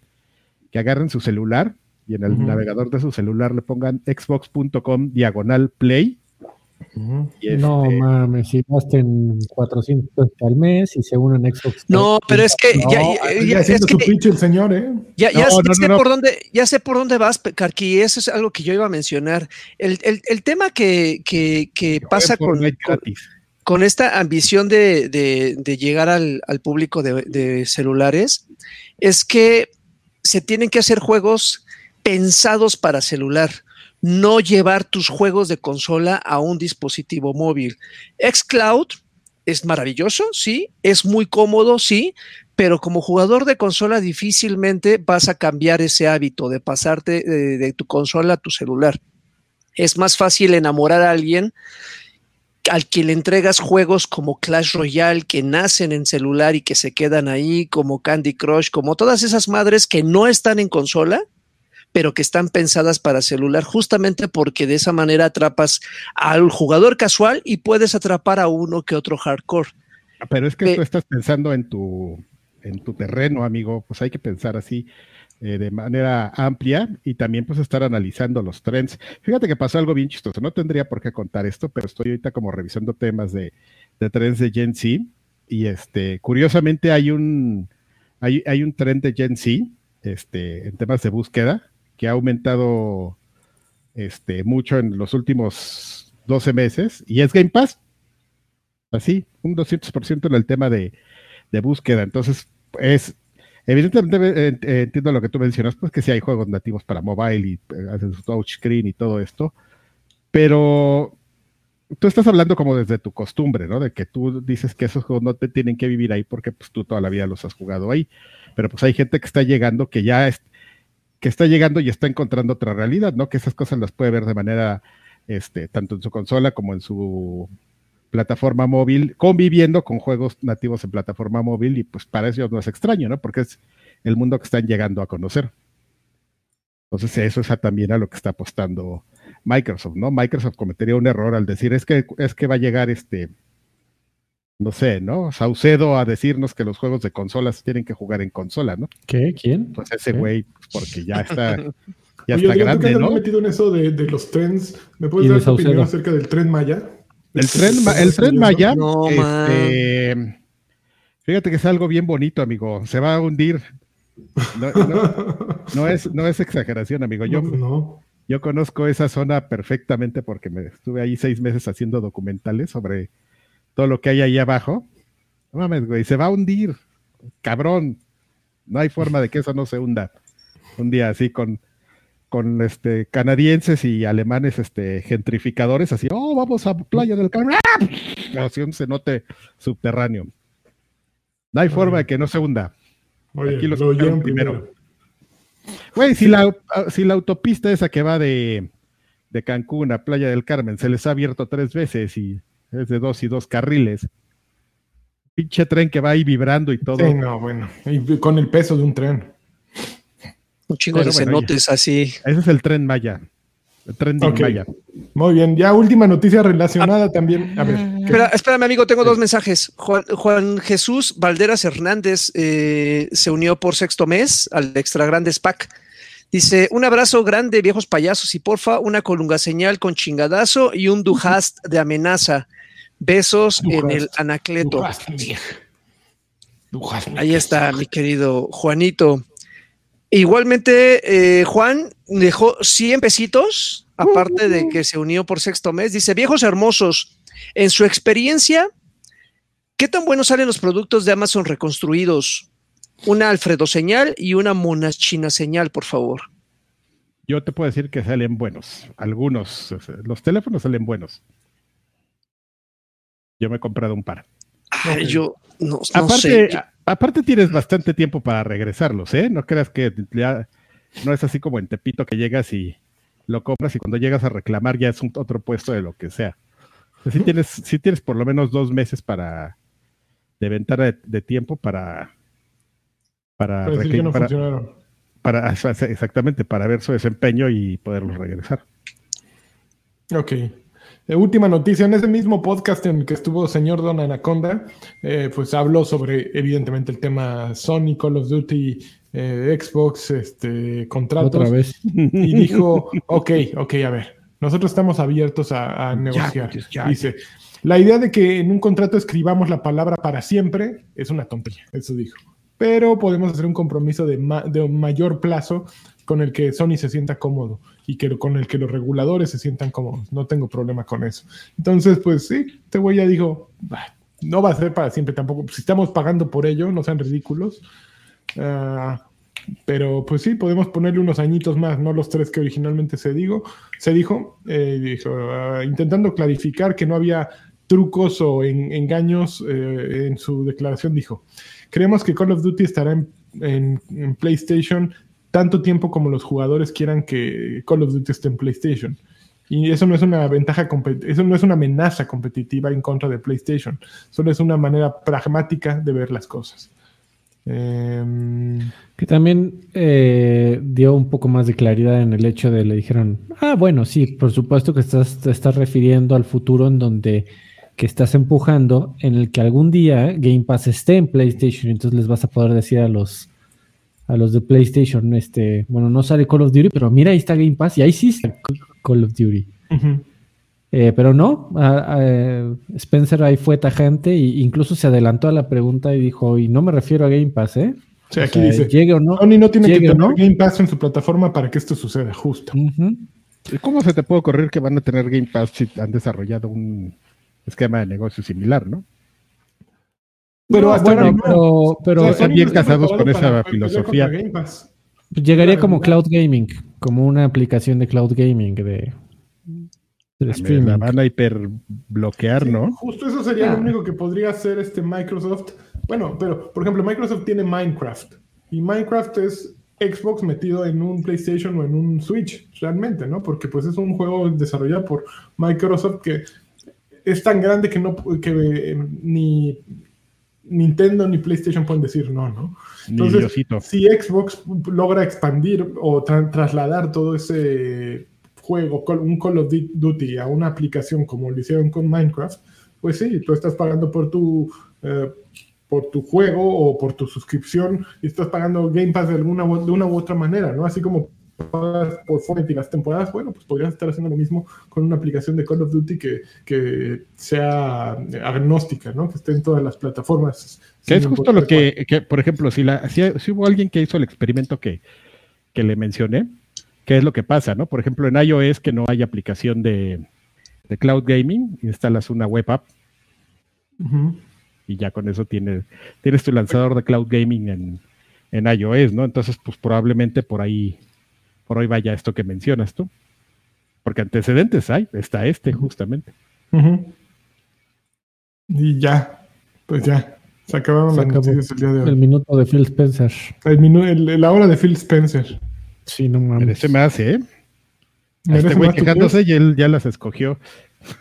que agarren su celular y en el navegador de su celular le pongan xbox.com diagonal play. No este mames, si gasten 400 al mes y se unen a Xbox. No, pero es que ya, ya, es que, el señor, ¿eh? Ya, ya, sé por dónde, ya sé por dónde vas, Carqui, eso es algo que yo iba a mencionar. El, el, el tema que, que, que pasa con, con, esta ambición de, de, de llegar al, al público de, de celulares es que se tienen que hacer juegos pensados para celular no llevar tus juegos de consola a un dispositivo móvil. Xcloud es maravilloso, sí, es muy cómodo, sí, pero como jugador de consola difícilmente vas a cambiar ese hábito de pasarte de, tu consola a tu celular. Es más fácil enamorar a alguien al que le entregas juegos como Clash Royale que nacen en celular y que se quedan ahí, como Candy Crush, como todas esas madres que no están en consola, pero que están pensadas para celular, justamente porque de esa manera atrapas al jugador casual y puedes atrapar a uno que otro hardcore. Ah, pero es que tú estás pensando en tu, en tu terreno, amigo, pues hay que pensar así. Eh, de manera amplia y también pues estar analizando los trends. Fíjate que pasó algo bien chistoso, no tendría por qué contar esto, pero estoy ahorita como revisando temas de, de trends de Gen Z y este, curiosamente hay un, hay, hay un trend de Gen Z este, en temas de búsqueda que ha aumentado este, mucho en los últimos 12 meses, y es Game Pass. Así, un 200% en el tema de, búsqueda. Entonces, es evidentemente entiendo lo que tú mencionas, pues que sí hay juegos nativos para mobile y eh, hacen su touchscreen y todo esto, pero tú estás hablando como desde tu costumbre, ¿no? De que tú dices que esos juegos no te tienen que vivir ahí porque pues tú toda la vida los has jugado ahí, pero pues hay gente que está llegando que ya es, que está llegando y está encontrando otra realidad, ¿no? Que esas cosas las puede ver de manera, este, tanto en su consola como en su plataforma móvil, conviviendo con juegos nativos en plataforma móvil, y pues para ellos no es extraño, ¿no? Porque es el mundo que están llegando a conocer. Entonces, eso es también a lo que está apostando Microsoft, ¿no? Microsoft cometería un error al decir es que es que va a llegar este no sé, ¿no? Saucedo a decirnos que los juegos de consolas tienen que jugar en consola, ¿no? ¿Qué? ¿Quién? Pues ese güey, porque ya está, ya [laughs] está grande, ¿no? metido en eso de, los trends. ¿Me puedes dar tu opinión acerca del tren Maya? El tren, el tren Maya, no, este, fíjate que es algo bien bonito, amigo. Se va a hundir. No, es, no es exageración, amigo. Yo, [laughs] yo conozco esa zona perfectamente porque me estuve ahí seis meses haciendo documentales sobre todo lo que hay ahí abajo. No mames, güey, se va a hundir. Cabrón. No hay forma de que eso no se hunda. Un día así con, con este canadienses y alemanes este gentrificadores, así, oh, vamos a Playa del Carmen. ¡Ah! Así un cenote subterráneo. No hay forma de que no se hunda. Aquí los lo primero. Güey, si la, si la autopista esa que va de, de Cancún a Playa del Carmen se les ha abierto tres veces y es de dos y dos carriles. Pinche tren que va ahí vibrando y todo. Sí, no, bueno. Y con el peso de un tren. Un chingo de cenotes así. Ese es el tren Maya. El tren de Maya. Muy bien. Ya última noticia relacionada también. A ver. Espera, espérame, amigo, tengo dos mensajes. Juan, Jesús Valderas Hernández eh, se unió por sexto mes al Extra Grandes Pack. Dice, un abrazo grande, viejos payasos, y porfa, una colunga señal con chingadazo y un dujast de amenaza. Besos en el anacleto. Ahí está, mi querido Juanito. Igualmente, eh, Juan dejó 100 pesitos, aparte de que se unió por sexto mes. Dice, viejos hermosos, en su experiencia, ¿qué tan buenos salen los productos de Amazon reconstruidos? Una Alfredo señal y una Monachina señal, por favor. Yo te puedo decir que salen buenos. Algunos, los teléfonos salen buenos. Yo me he comprado un par. yo no, aparte, sé. aparte tienes bastante tiempo para regresarlos, ¿eh? No creas que ya no es así como en Tepito que llegas y lo compras y cuando llegas a reclamar ya es un otro puesto de lo que sea. Si tienes, si tienes por lo menos dos meses para de ventana de, tiempo para para, para, exactamente para ver su desempeño y poderlos regresar. Ok. Eh, última noticia, en ese mismo podcast en el que estuvo señor Don Anaconda, eh, pues habló sobre evidentemente el tema Sony, Call of Duty, eh, Xbox, este, contratos. Otra vez. Y dijo, ok, ok, a ver, nosotros estamos abiertos a, negociar. Pues, Dice, la idea de que en un contrato escribamos la palabra para siempre es una tontería, eso dijo. Pero podemos hacer un compromiso de, de mayor plazo con el que Sony se sienta cómodo y que con el que los reguladores se sientan cómodos. No tengo problema con eso. Entonces, pues sí, este güey ya dijo, no va a ser para siempre tampoco. Si estamos pagando por ello, no sean ridículos. Ah, pero pues sí, podemos ponerle unos añitos más, no los tres que originalmente se, digo, se dijo, eh, dijo ah, intentando clarificar que no había trucos o engaños eh, en su declaración, dijo, creemos que Call of Duty estará en PlayStation tanto tiempo como los jugadores quieran que Call of Duty esté en PlayStation. Y eso no es una ventaja, eso no es una amenaza competitiva en contra de PlayStation, solo es una manera pragmática de ver las cosas. Em, que también eh, dio un poco más de claridad en el hecho de le dijeron, ah, bueno, sí, por supuesto que estás, te estás refiriendo al futuro en donde que estás empujando, en el que algún día Game Pass esté en PlayStation, entonces les vas a poder decir a los a los de PlayStation, este, bueno, no sale Call of Duty, pero mira, ahí está Game Pass y ahí sí está Call of Duty. Eh, pero no, Spencer ahí fue tajante e incluso se adelantó a la pregunta y dijo, y no me refiero a Game Pass, ¿eh? Sí, aquí dice, llegue o no. Sony no tiene que tener Game Pass en su plataforma para que esto suceda, justo. ¿Cómo se te puede ocurrir que van a tener Game Pass si han desarrollado un esquema de negocio similar, no? Pero bueno, pero, están bien casados con esa filosofía. Llegaría como cloud gaming, como una aplicación de cloud gaming de, streaming. La van a hiper bloquear, ¿no? Justo eso sería lo único que podría hacer este Microsoft. Bueno, pero por ejemplo, Microsoft tiene Minecraft y Minecraft es Xbox metido en un PlayStation o en un Switch, realmente, ¿no? Porque pues es un juego desarrollado por Microsoft que es tan grande que no que eh, ni Nintendo ni PlayStation pueden decir no, ¿no? Entonces, si Xbox logra expandir o trasladar todo ese juego, un Call of Duty, a una aplicación como lo hicieron con Minecraft, pues sí, tú estás pagando por tu, eh, por tu juego o por tu suscripción y estás pagando Game Pass de, alguna, de una u otra manera, ¿no? Así como por Fortnite y las temporadas, bueno, pues podrías estar haciendo lo mismo con una aplicación de Call of Duty que, que sea agnóstica, ¿no? Que esté en todas las plataformas. Que es justo lo que, por ejemplo, si, la, si, hubo alguien que hizo el experimento que, que le mencioné, ¿qué es lo que pasa, no? Por ejemplo, en iOS que no hay aplicación de, de cloud gaming, instalas una web app y ya con eso tienes, tienes tu lanzador de cloud gaming en, en iOS, ¿no? Entonces, pues probablemente por ahí, por ahí vaya esto que mencionas tú. Porque antecedentes hay, está este justamente. Y ya, pues ya. Se acabaron las noticias el día de hoy. El minuto de Phil Spencer. El la hora de Phil Spencer. Sí, no mames. Se me hace, ¿eh? Este güey quejándose y él ya las escogió. [laughs]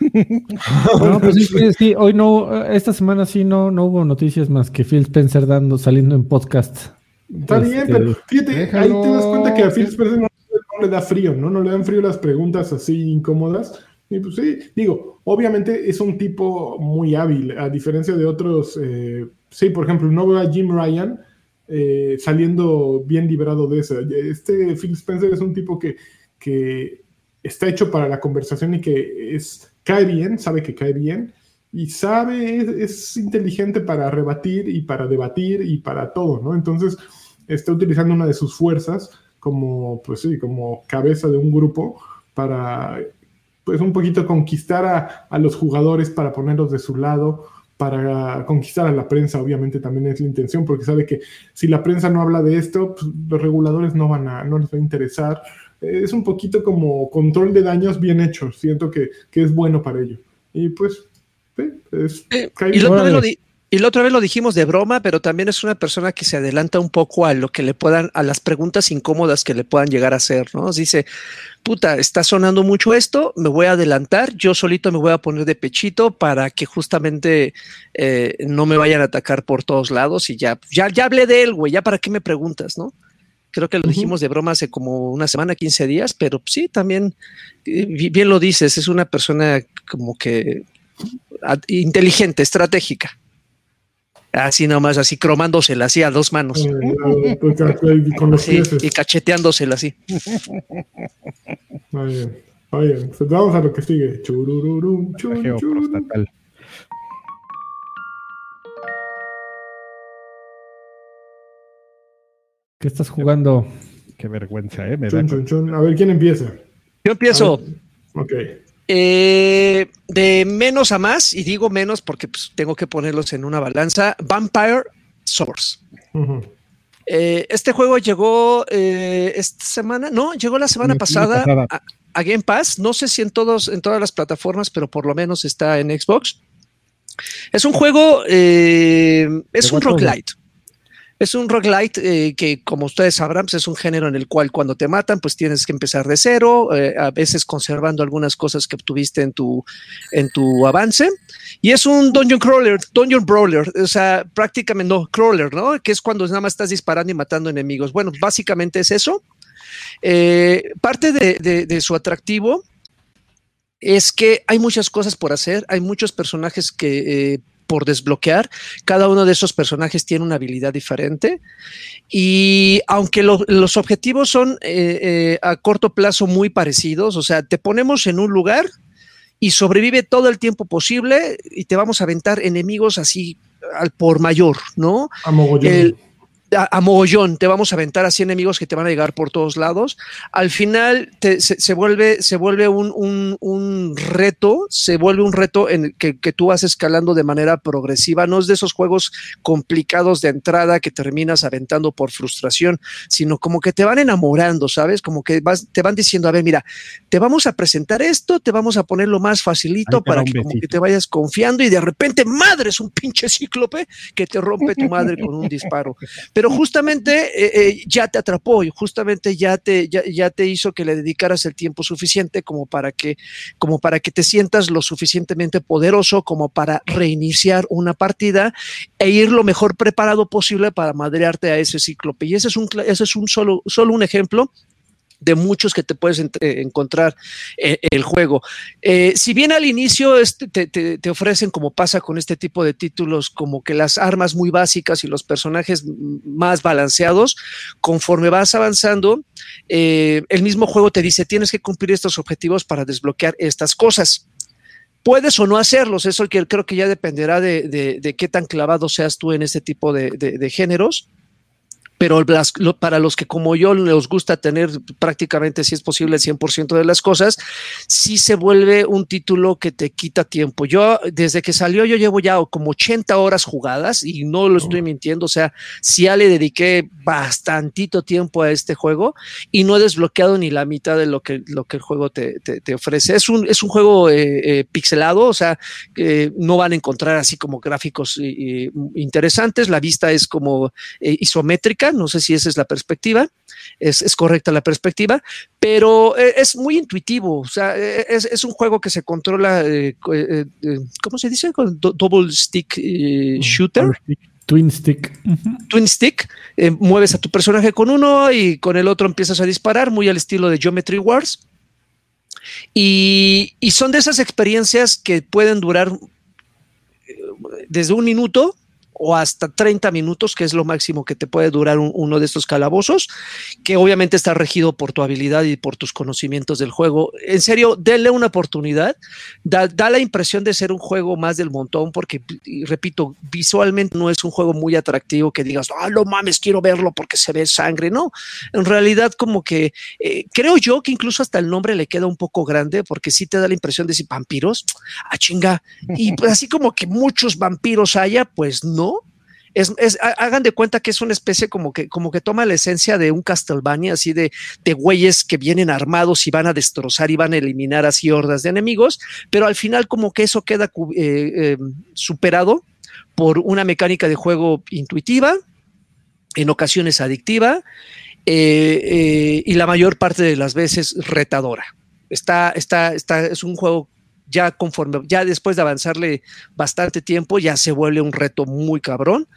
no, pues sí, sí, hoy no, esta semana sí no, no hubo noticias más que Phil Spencer dando, saliendo en podcast. Está bien, este, pero fíjate, ahí te das cuenta que a Phil Spencer no, le da frío, ¿no? No le dan frío las preguntas así incómodas. Y pues sí, digo, obviamente es un tipo muy hábil, a diferencia de otros. Eh, sí, por ejemplo, no veo a Jim Ryan eh, saliendo bien liberado de eso. Este Phil Spencer es un tipo que, que está hecho para la conversación y que es, cae bien, sabe que cae bien y sabe, es, es, inteligente para rebatir y para debatir y para todo, ¿no? Entonces está utilizando una de sus fuerzas como, pues sí, como cabeza de un grupo para, pues un poquito conquistar a, a los jugadores, para ponerlos de su lado, para conquistar a la prensa, obviamente también es la intención, porque sabe que si la prensa no habla de esto, pues, los reguladores no van a, no les va a interesar. Es un poquito como control de daños bien hecho, siento que, que es bueno para ello. Y pues, sí, es, eh, y, la otra vez y la otra vez lo dijimos de broma, pero también es una persona que se adelanta un poco a lo que le puedan, a las preguntas incómodas que le puedan llegar a hacer, ¿no? Dice, puta, está sonando mucho esto, me voy a adelantar, yo solito me voy a poner de pechito para que justamente eh, no me vayan a atacar por todos lados y ya, ya, ya hablé de él, güey, ya para qué me preguntas, ¿no? Creo que lo dijimos de broma hace como una semana, 15 días, pero sí, también, eh, bien lo dices, es una persona como que inteligente, estratégica. Así nomás, así cromándosela así a dos manos. y cacheteándosela así. Muy bien. Muy bien. Pues vamos a lo que sigue. Churururum, ¿Qué estás jugando? Qué vergüenza, ¿eh? A ver, ¿quién empieza? Yo empiezo. Ok. Eh, de menos a más, y digo menos porque pues, tengo que ponerlos en una balanza, Vampire Source. Eh, este juego llegó eh, esta semana, no, llegó la semana pasada, A, Game Pass. No sé si en todos, en todas las plataformas, pero por lo menos está en Xbox. Es un juego, es un roguelite. Es un roguelite eh, que, como ustedes sabrán, pues, es un género en el cual cuando te matan, pues tienes que empezar de cero, eh, a veces conservando algunas cosas que obtuviste en tu, en tu avance. Y es un dungeon crawler, dungeon brawler, o sea, prácticamente no, crawler, ¿no? Que es cuando nada más estás disparando y matando enemigos. Bueno, básicamente es eso. Eh, parte de, de su atractivo es que hay muchas cosas por hacer, hay muchos personajes que por desbloquear. Cada uno de esos personajes tiene una habilidad diferente. Y aunque los objetivos son eh, eh, a corto plazo muy parecidos, o sea, te ponemos en un lugar y sobrevive todo el tiempo posible y te vamos a aventar enemigos así al por mayor, ¿no? El, a, mogollón, te vamos a aventar así enemigos que te van a llegar por todos lados. Al final se, vuelve, se vuelve un, reto, se vuelve un reto en el que, que, tú vas escalando de manera progresiva. No es de esos juegos complicados de entrada que terminas aventando por frustración, sino como que te van enamorando, ¿sabes? Como que vas, te van diciendo, a ver, mira, te vamos a presentar esto, te vamos a poner lo más facilito para que, como que te vayas confiando y de repente, madre, es un pinche cíclope que te rompe tu madre con un disparo. Pero justamente eh, eh, ya te atrapó y justamente ya te, ya, te hizo que le dedicaras el tiempo suficiente como para, que, como para que te sientas lo suficientemente poderoso como para reiniciar una partida e ir lo mejor preparado posible para madrearte a ese cíclope. Y ese es un, ese es un solo, solo un ejemplo de muchos que te puedes encontrar en el juego. Eh, si bien al inicio este, te, ofrecen, como pasa con este tipo de títulos, como que las armas muy básicas y los personajes más balanceados, conforme vas avanzando, eh, el mismo juego te dice, tienes que cumplir estos objetivos para desbloquear estas cosas. Puedes o no hacerlos, eso creo que ya dependerá de, qué tan clavado seas tú en este tipo de géneros pero para los que como yo les gusta tener prácticamente, si es posible, el 100% de las cosas, sí se vuelve un título que te quita tiempo. Yo, desde que salió, yo llevo ya como 80 horas jugadas y no lo estoy mintiendo, o sea, sí ya le dediqué bastantito tiempo a este juego y no he desbloqueado ni la mitad de lo que, lo que el juego te, te, ofrece. Es un, es un juego eh, eh, pixelado, o sea, no van a encontrar así como gráficos eh, interesantes, la vista es como isométrica no sé si esa es la perspectiva, es, correcta la perspectiva, pero eh, es muy intuitivo, o sea, eh, es, un juego que se controla, eh, ¿cómo se dice? Con double stick shooter. Twin stick. Twin stick. mueves a tu personaje con uno y con el otro empiezas a disparar, muy al estilo de Geometry Wars. Y, y son de esas experiencias que pueden durar desde un minuto o hasta 30 minutos, que es lo máximo que te puede durar uno de estos calabozos, que obviamente está regido por tu habilidad y por tus conocimientos del juego. En serio, denle una oportunidad. Da, la impresión de ser un juego más del montón, porque, repito, visualmente no es un juego muy atractivo que digas, ah, no mames, quiero verlo porque se ve sangre. No, en realidad como que eh, creo yo que incluso hasta el nombre le queda un poco grande, porque sí te da la impresión de decir vampiros, ah, chinga. Y pues así como que muchos vampiros haya, pues no es, hagan de cuenta que es una especie como que, como que toma la esencia de un Castlevania, así de, de güeyes que vienen armados y van a destrozar y van a eliminar así hordas de enemigos, pero al final como que eso queda eh, eh, superado por una mecánica de juego intuitiva, en ocasiones adictiva, eh, y la mayor parte de las veces retadora. Está, está, está, es un juego ya conforme, ya después de avanzarle bastante tiempo, ya se vuelve un reto muy cabrón,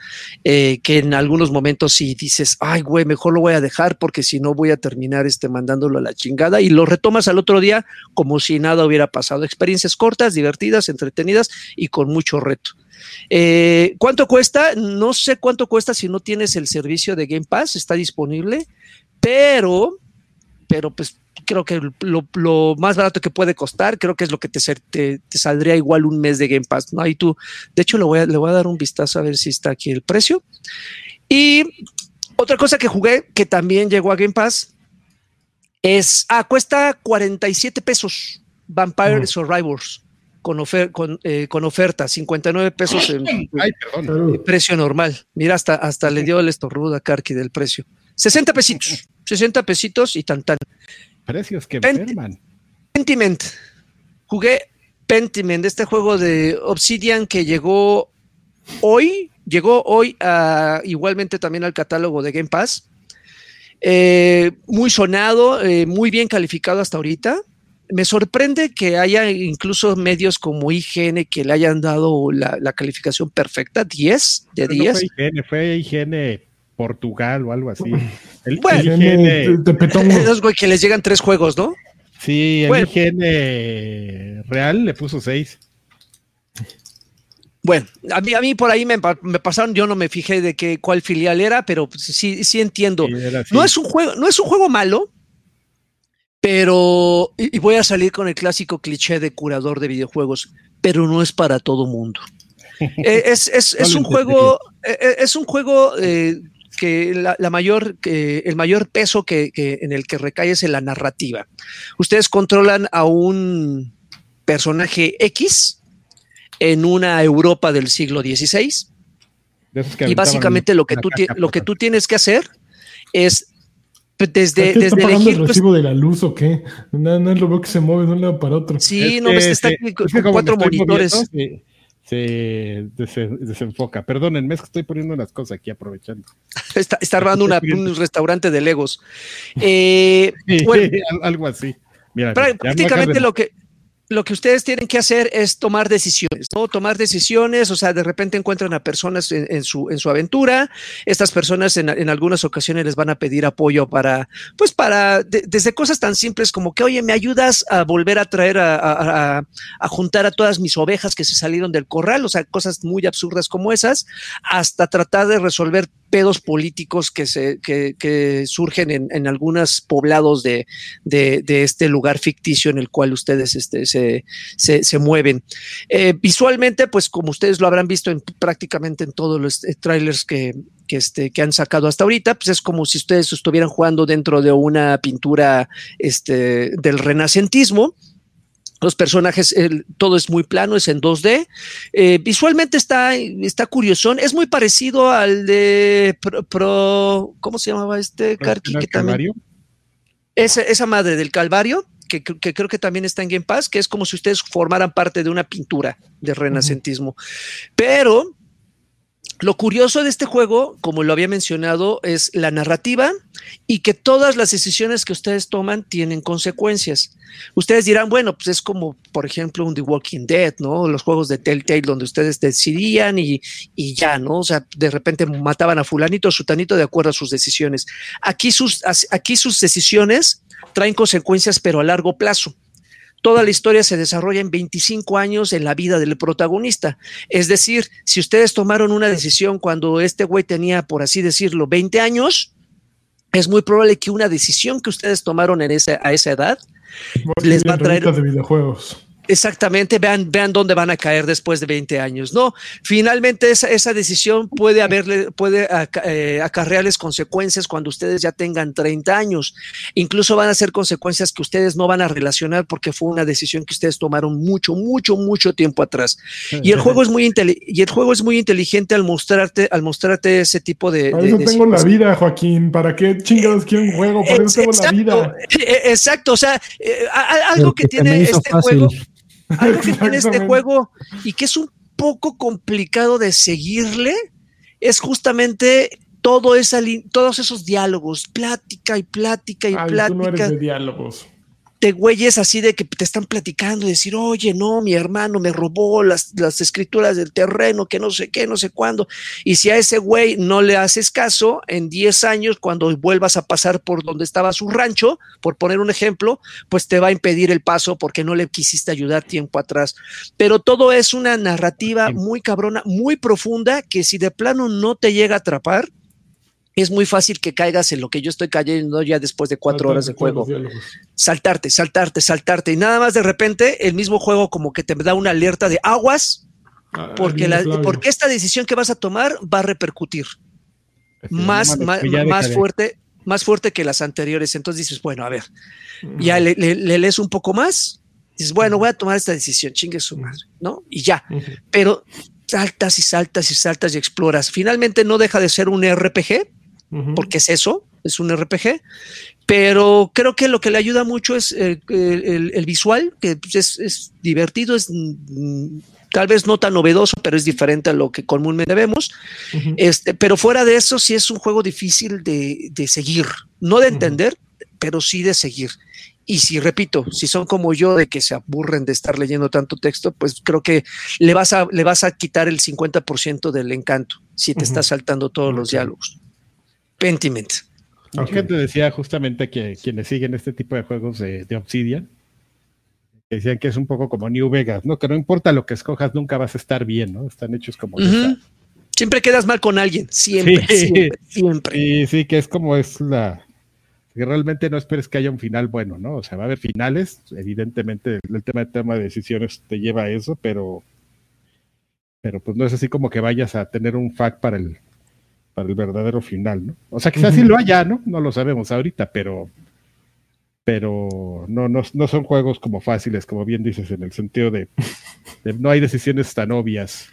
eh, que en algunos momentos si dices, ay, güey, mejor lo voy a dejar porque si no voy a terminar este, mandándolo a la chingada y lo retomas al otro día como si nada hubiera pasado. Experiencias cortas, divertidas, entretenidas y con mucho reto. Eh, ¿Cuánto cuesta? No sé cuánto cuesta si no tienes el servicio de Game Pass, está disponible, pero, pero pues creo que lo, más barato que puede costar, creo que es lo que te, te, saldría igual un mes de Game Pass. ¿no? Ahí tú, de hecho, le voy, a, le voy a dar un vistazo a ver si está aquí el precio. Y otra cosa que jugué que también llegó a Game Pass es, ah, cuesta 47 pesos Vampire Survivors con, con, eh, con, oferta, 59 pesos en precio normal. Mira, hasta, hasta le dio el estornudo a Karki del precio. 60 pesitos, 60 pesitos y tan tan. Precios que enferman. Pentiment. Jugué Pentiment, este juego de Obsidian que llegó hoy, llegó hoy a, igualmente también al catálogo de Game Pass. Eh, muy sonado, eh, muy bien calificado hasta ahorita. Me sorprende que haya incluso medios como IGN que le hayan dado la, calificación perfecta, 10 de 10. fue IGN, fue IGN Portugal o algo así. [laughs] El, bueno, esos [laughs] güey que les llegan tres juegos, ¿no? Sí, el IGN real le puso seis. Bueno, a mí, a mí por ahí me, pasaron, yo no me fijé de qué cuál filial era, pero sí, sí entiendo. no es un juego, no es un juego malo, pero y, voy a salir con el clásico cliché de curador de videojuegos, pero no es para todo mundo. [laughs] Eh, es, es, es, un juego, eh, eh, es un juego, que la, mayor, que el mayor peso que, en el que recae es en la narrativa. Ustedes controlan a un personaje X en una Europa del siglo XVI. y básicamente lo que, tú, lo que tú tienes que hacer es desde, desde el recibo de la luz o qué? No, no lo veo que se mueve de un lado para otro. Sí, no, ves que está aquí con, cuatro monitores se desenfoca. Perdónenme, es que estoy poniendo unas cosas aquí aprovechando. [laughs] Está, está armando un restaurante de Legos. Eh, [laughs] [laughs] algo así. prácticamente lo que, lo que ustedes tienen que hacer es tomar decisiones, ¿no? Tomar decisiones, o sea, de repente encuentran a personas en, su, en su aventura, estas personas en, algunas ocasiones les van a pedir apoyo para, pues para, desde cosas tan simples como que, oye, ¿me ayudas a volver a traer, a, a, juntar a todas mis ovejas que se salieron del corral? O sea, cosas muy absurdas como esas, hasta tratar de resolver pedos políticos que, se, que, que surgen en, en algunos poblados de, de, este lugar ficticio en el cual ustedes este, se, se, se mueven. Eh, visualmente, pues como ustedes lo habrán visto en, prácticamente en todos los eh, trailers que, que, este, que han sacado hasta ahorita, pues es como si ustedes estuvieran jugando dentro de una pintura este, del renacentismo. Los personajes, todo es muy plano, es en 2D. Eh, visualmente está, está curioso. Es muy parecido al de Pro, ¿cómo se llamaba este? Carqui, que también, esa, esa madre del Calvario, que, creo que también está en Game Pass, que es como si ustedes formaran parte de una pintura de renacentismo. Pero lo curioso de este juego, como lo había mencionado, es la narrativa y que todas las decisiones que ustedes toman tienen consecuencias. Ustedes dirán, bueno, pues es como, por ejemplo, un The Walking Dead, ¿no? Los juegos de Telltale donde ustedes decidían y, y ya, ¿no? O sea, de repente mataban a fulanito o sutanito de acuerdo a sus decisiones. Aquí sus, aquí sus decisiones traen consecuencias, pero a largo plazo. Toda la historia se desarrolla en 25 años en la vida del protagonista. Es decir, si ustedes tomaron una decisión cuando este güey tenía, por así decirlo, 20 años, es muy probable que una decisión que ustedes tomaron en esa, a esa edad les va a traer... De videojuegos. Exactamente, vean, vean dónde van a caer después de 20 años. No, finalmente esa, esa decisión puede haberle, puede eh, acarrearles consecuencias cuando ustedes ya tengan 30 años. Incluso van a ser consecuencias que ustedes no van a relacionar porque fue una decisión que ustedes tomaron mucho, mucho, mucho tiempo atrás. Y el juego es muy y el juego es muy inteligente al mostrarte, al mostrarte ese tipo de. Para eso tengo la vida, Joaquín. ¿Para qué chingados quiero un juego? Para eso tengo la vida. Exacto, o sea, eh, algo que, tiene este juego. Algo que [laughs] tiene este juego y que es un poco complicado de seguirle es justamente todo esa todos esos diálogos, plática y plática y plática. Tú no eres de diálogos de güeyes así de que te están platicando y decir, oye, no, mi hermano me robó las, las, escrituras del terreno, que no sé qué, no sé cuándo. Y si a ese güey no le haces caso, en 10 años, cuando vuelvas a pasar por donde estaba su rancho, por poner un ejemplo, pues te va a impedir el paso porque no le quisiste ayudar tiempo atrás. Pero todo es una narrativa muy cabrona, muy profunda, que si de plano no te llega a atrapar, es muy fácil que caigas en lo que yo estoy cayendo ya después de cuatro horas de juego. Saltarte, saltarte, saltarte. Y nada más de repente el mismo juego como que te da una alerta de aguas, ah, porque, la, porque esta decisión que vas a tomar va a repercutir más, más, fuerte, más fuerte que las anteriores. Entonces dices, bueno, a ver, ya le, lees un poco más, dices, bueno, voy a tomar esta decisión, chingue su madre, ¿no? Y ya. Pero saltas y saltas y saltas y exploras. Finalmente no deja de ser un RPG porque es eso, es un RPG, pero creo que lo que le ayuda mucho es eh, el, visual, que pues, es, divertido, es mm, tal vez no tan novedoso, pero es diferente a lo que comúnmente vemos. este, pero fuera de eso, sí es un juego difícil de, seguir, no de entender, pero sí de seguir. Y si, repito, si son como yo de que se aburren de estar leyendo tanto texto, pues creo que le vas a, le vas a quitar el 50% del encanto si te estás saltando todos los diálogos. Pentiment. La gente decía justamente que quienes siguen este tipo de juegos de, Obsidian, decían que es un poco como New Vegas, ¿no? Que no importa lo que escojas, nunca vas a estar bien, ¿no? Están hechos como... Siempre quedas mal con alguien, siempre, siempre, siempre. Sí, sí, que es como es la... Que realmente no esperes que haya un final bueno, ¿no? O sea, va a haber finales, evidentemente el tema de tema de decisiones te lleva a eso, pero... Pero pues no es así como que vayas a tener un fact para el, para el verdadero final, ¿no? O sea, quizás sí lo haya, ¿no? No lo sabemos ahorita, pero pero no, no, no, son juegos como fáciles, como bien dices, en el sentido de, no hay decisiones tan obvias.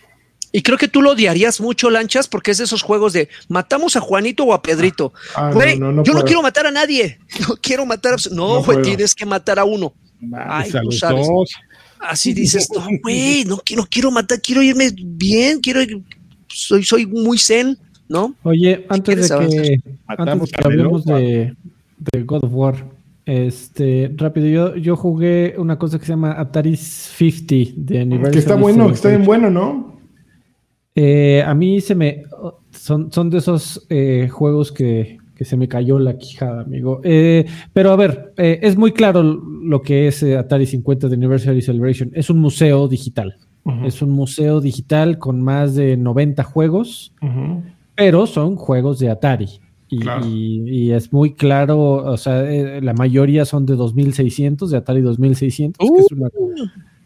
Y creo que tú lo odiarías mucho, Lanchas, porque es de esos juegos de matamos a Juanito o a Pedrito. Ah, güey, yo no quiero matar a nadie. [laughs] No quiero matar a. No, güey, tienes que matar a uno. Ay, tú sabes. Así dices, no, güey, no, no quiero matar, quiero irme bien, quiero ir, soy, soy muy zen. ¿No? Oye, antes de que, antes hablemos de, God of War, este, rápido, yo, yo jugué una cosa que se llama Atari 50 de Anniversary. Que está bueno, que está bien bueno, ¿no? Eh, a mí se me. Son, son de esos eh, juegos que, se me cayó la quijada, amigo. Eh, pero a ver, es muy claro lo que es Atari 50 de Anniversary Celebration. Es un museo digital. Es un museo digital con más de 90 juegos pero son juegos de Atari. Y, es muy claro, o sea, eh, la mayoría son de 2600, de Atari 2600, que es una,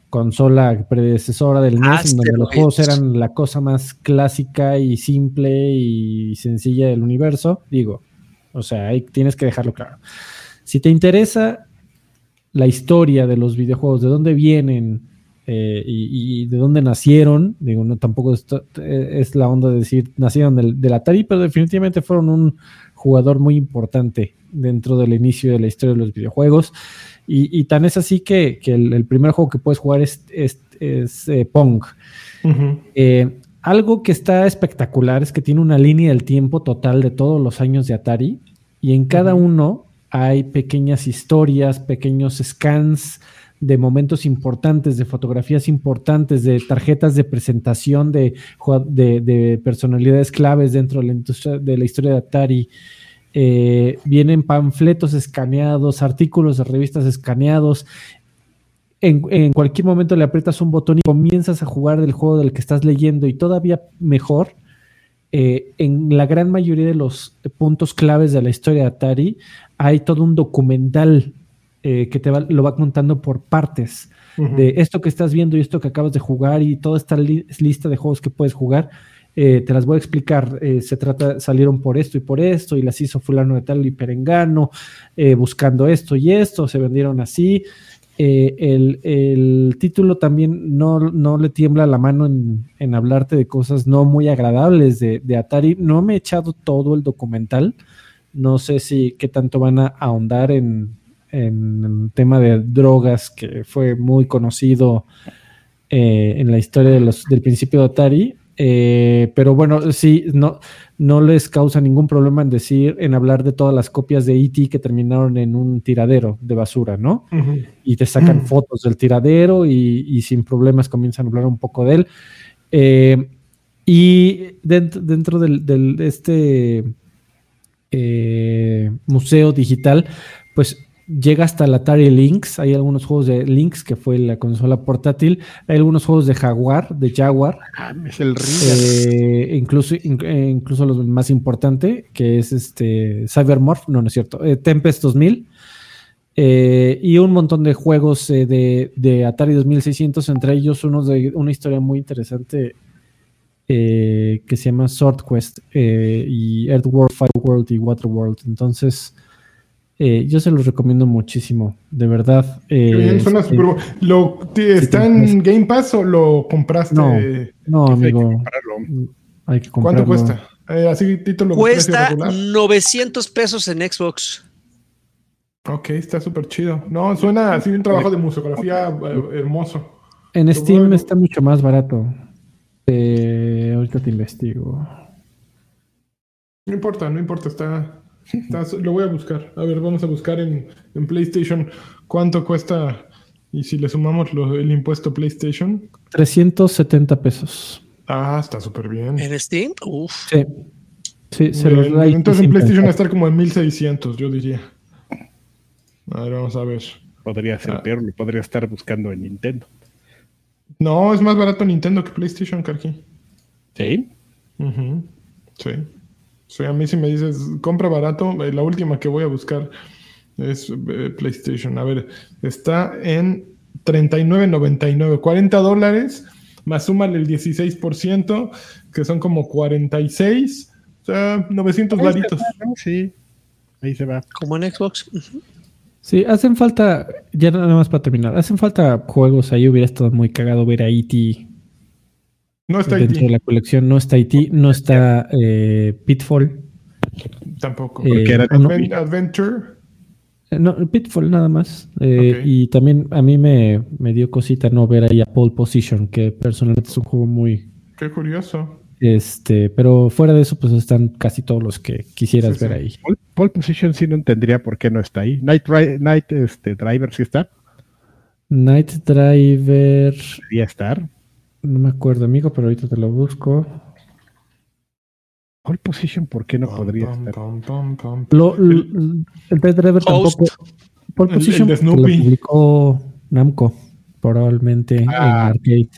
consola predecesora del NES, en donde los juegos eran la cosa más clásica y simple y sencilla del universo. Digo, o sea, ahí tienes que dejarlo claro. Si te interesa la historia de los videojuegos, de dónde vienen eh, y, de dónde nacieron, digo, no tampoco eh, es la onda de decir nacieron del, Atari, pero definitivamente fueron un jugador muy importante dentro del inicio de la historia de los videojuegos. Y, tan es así que, el, primer juego que puedes jugar es, eh, Pong. algo que está espectacular es que tiene una línea del tiempo total de todos los años de Atari y en cada uno hay pequeñas historias, pequeños scans de momentos importantes, de fotografías importantes, de tarjetas de presentación de, de, personalidades claves dentro de la, industria, de la historia de Atari. Eh, vienen panfletos escaneados, artículos de revistas escaneados. En, en, cualquier momento le aprietas un botón y comienzas a jugar del juego del que estás leyendo y todavía mejor, eh, en la gran mayoría de los puntos claves de la historia de Atari hay todo un documental eh, que te lo va contando por partes de esto que estás viendo y esto que acabas de jugar y toda esta lista de juegos que puedes jugar. Eh, te las voy a explicar. se trata, salieron por esto y por esto, y las hizo fulano de tal y perengano, buscando esto y esto, se vendieron así. Eh, el, título también no, no, le tiembla la mano en, hablarte de cosas no muy agradables de, Atari. No me he echado todo el documental. No sé si qué tanto van a ahondar en, el tema de drogas que fue muy conocido eh, en la historia de los, del principio de Atari. Eh, pero bueno, sí, no, no les causa ningún problema en decir, en hablar de todas las copias de E.T. que terminaron en un tiradero de basura, ¿no? Y te sacan fotos del tiradero y, sin problemas comienzan a hablar un poco de él. Eh, y dentro, dentro del, de este eh, museo digital, pues llega hasta el Atari Lynx. Hay algunos juegos de Lynx, que fue la consola portátil. Hay algunos juegos de Jaguar, de Jaguar. Ah, es el eh, incluso, eh, incluso lo más importante, que es este Cybermorph, no, no es cierto, eh, Tempest 2000. y un montón de juegos de, Atari 2600, entre ellos unos de una historia muy interesante que se llama Sword Quest y Earthworld, Fireworld y Waterworld. Entonces, eh, yo se los recomiendo muchísimo, de verdad. Eh, suena este, ¿Lo, ¿Está en Game Pass o lo compraste? No, no amigo. Hay que ¿Cuánto cuesta? Eh, así título Cuesta 900 pesos en Xbox. Ok, está súper chido. No, suena así un trabajo de museografía eh, hermoso. En Steam está mucho más barato. ahorita te investigo. No importa, no importa, está, lo voy a buscar. A ver, vamos a buscar en, PlayStation cuánto cuesta y si le sumamos el impuesto PlayStation. 370 pesos. Ah, está súper bien. ¿En Steam? Uf. Sí. Sí, se Entonces en PlayStation va a estar como en 1600, yo diría. A ver, vamos a ver. Podría ser ah. peor, lo podría estar buscando en Nintendo. No, es más barato Nintendo que PlayStation, Carqui. ¿Sí? Sí. Sí, a mí si me dices, compra barato, eh, la última que voy a buscar es eh, PlayStation. A ver, está en 39.99, 40 dólares, más súmale el 16%, que son como 46, o sea, 900 varitos. Sí, ahí se va. Como en Xbox. Sí, hacen falta, ya nada más para terminar, hacen falta juegos, ahí hubiera estado muy cagado ver a E.T. No está Dentro de la colección no está IT, no está eh, Pitfall. Tampoco. Eh, porque era Adventure. Eh, no, Pitfall nada más. Y también a mí me, me, dio cosita no ver ahí a Pole Position, que personalmente es un juego muy. Qué curioso. Este, pero fuera de eso, pues están casi todos los que quisieras ver ahí. Pole, Position sí no entendería por qué no está ahí. Night, Night este, Driver sí está. Night Driver. Debería estar. No me acuerdo, amigo, pero ahorita te lo busco. All Position, ¿por qué no podría estar? el, Dead Driver tampoco. Pole Position el, lo publicó Namco, probablemente en ah. arcade.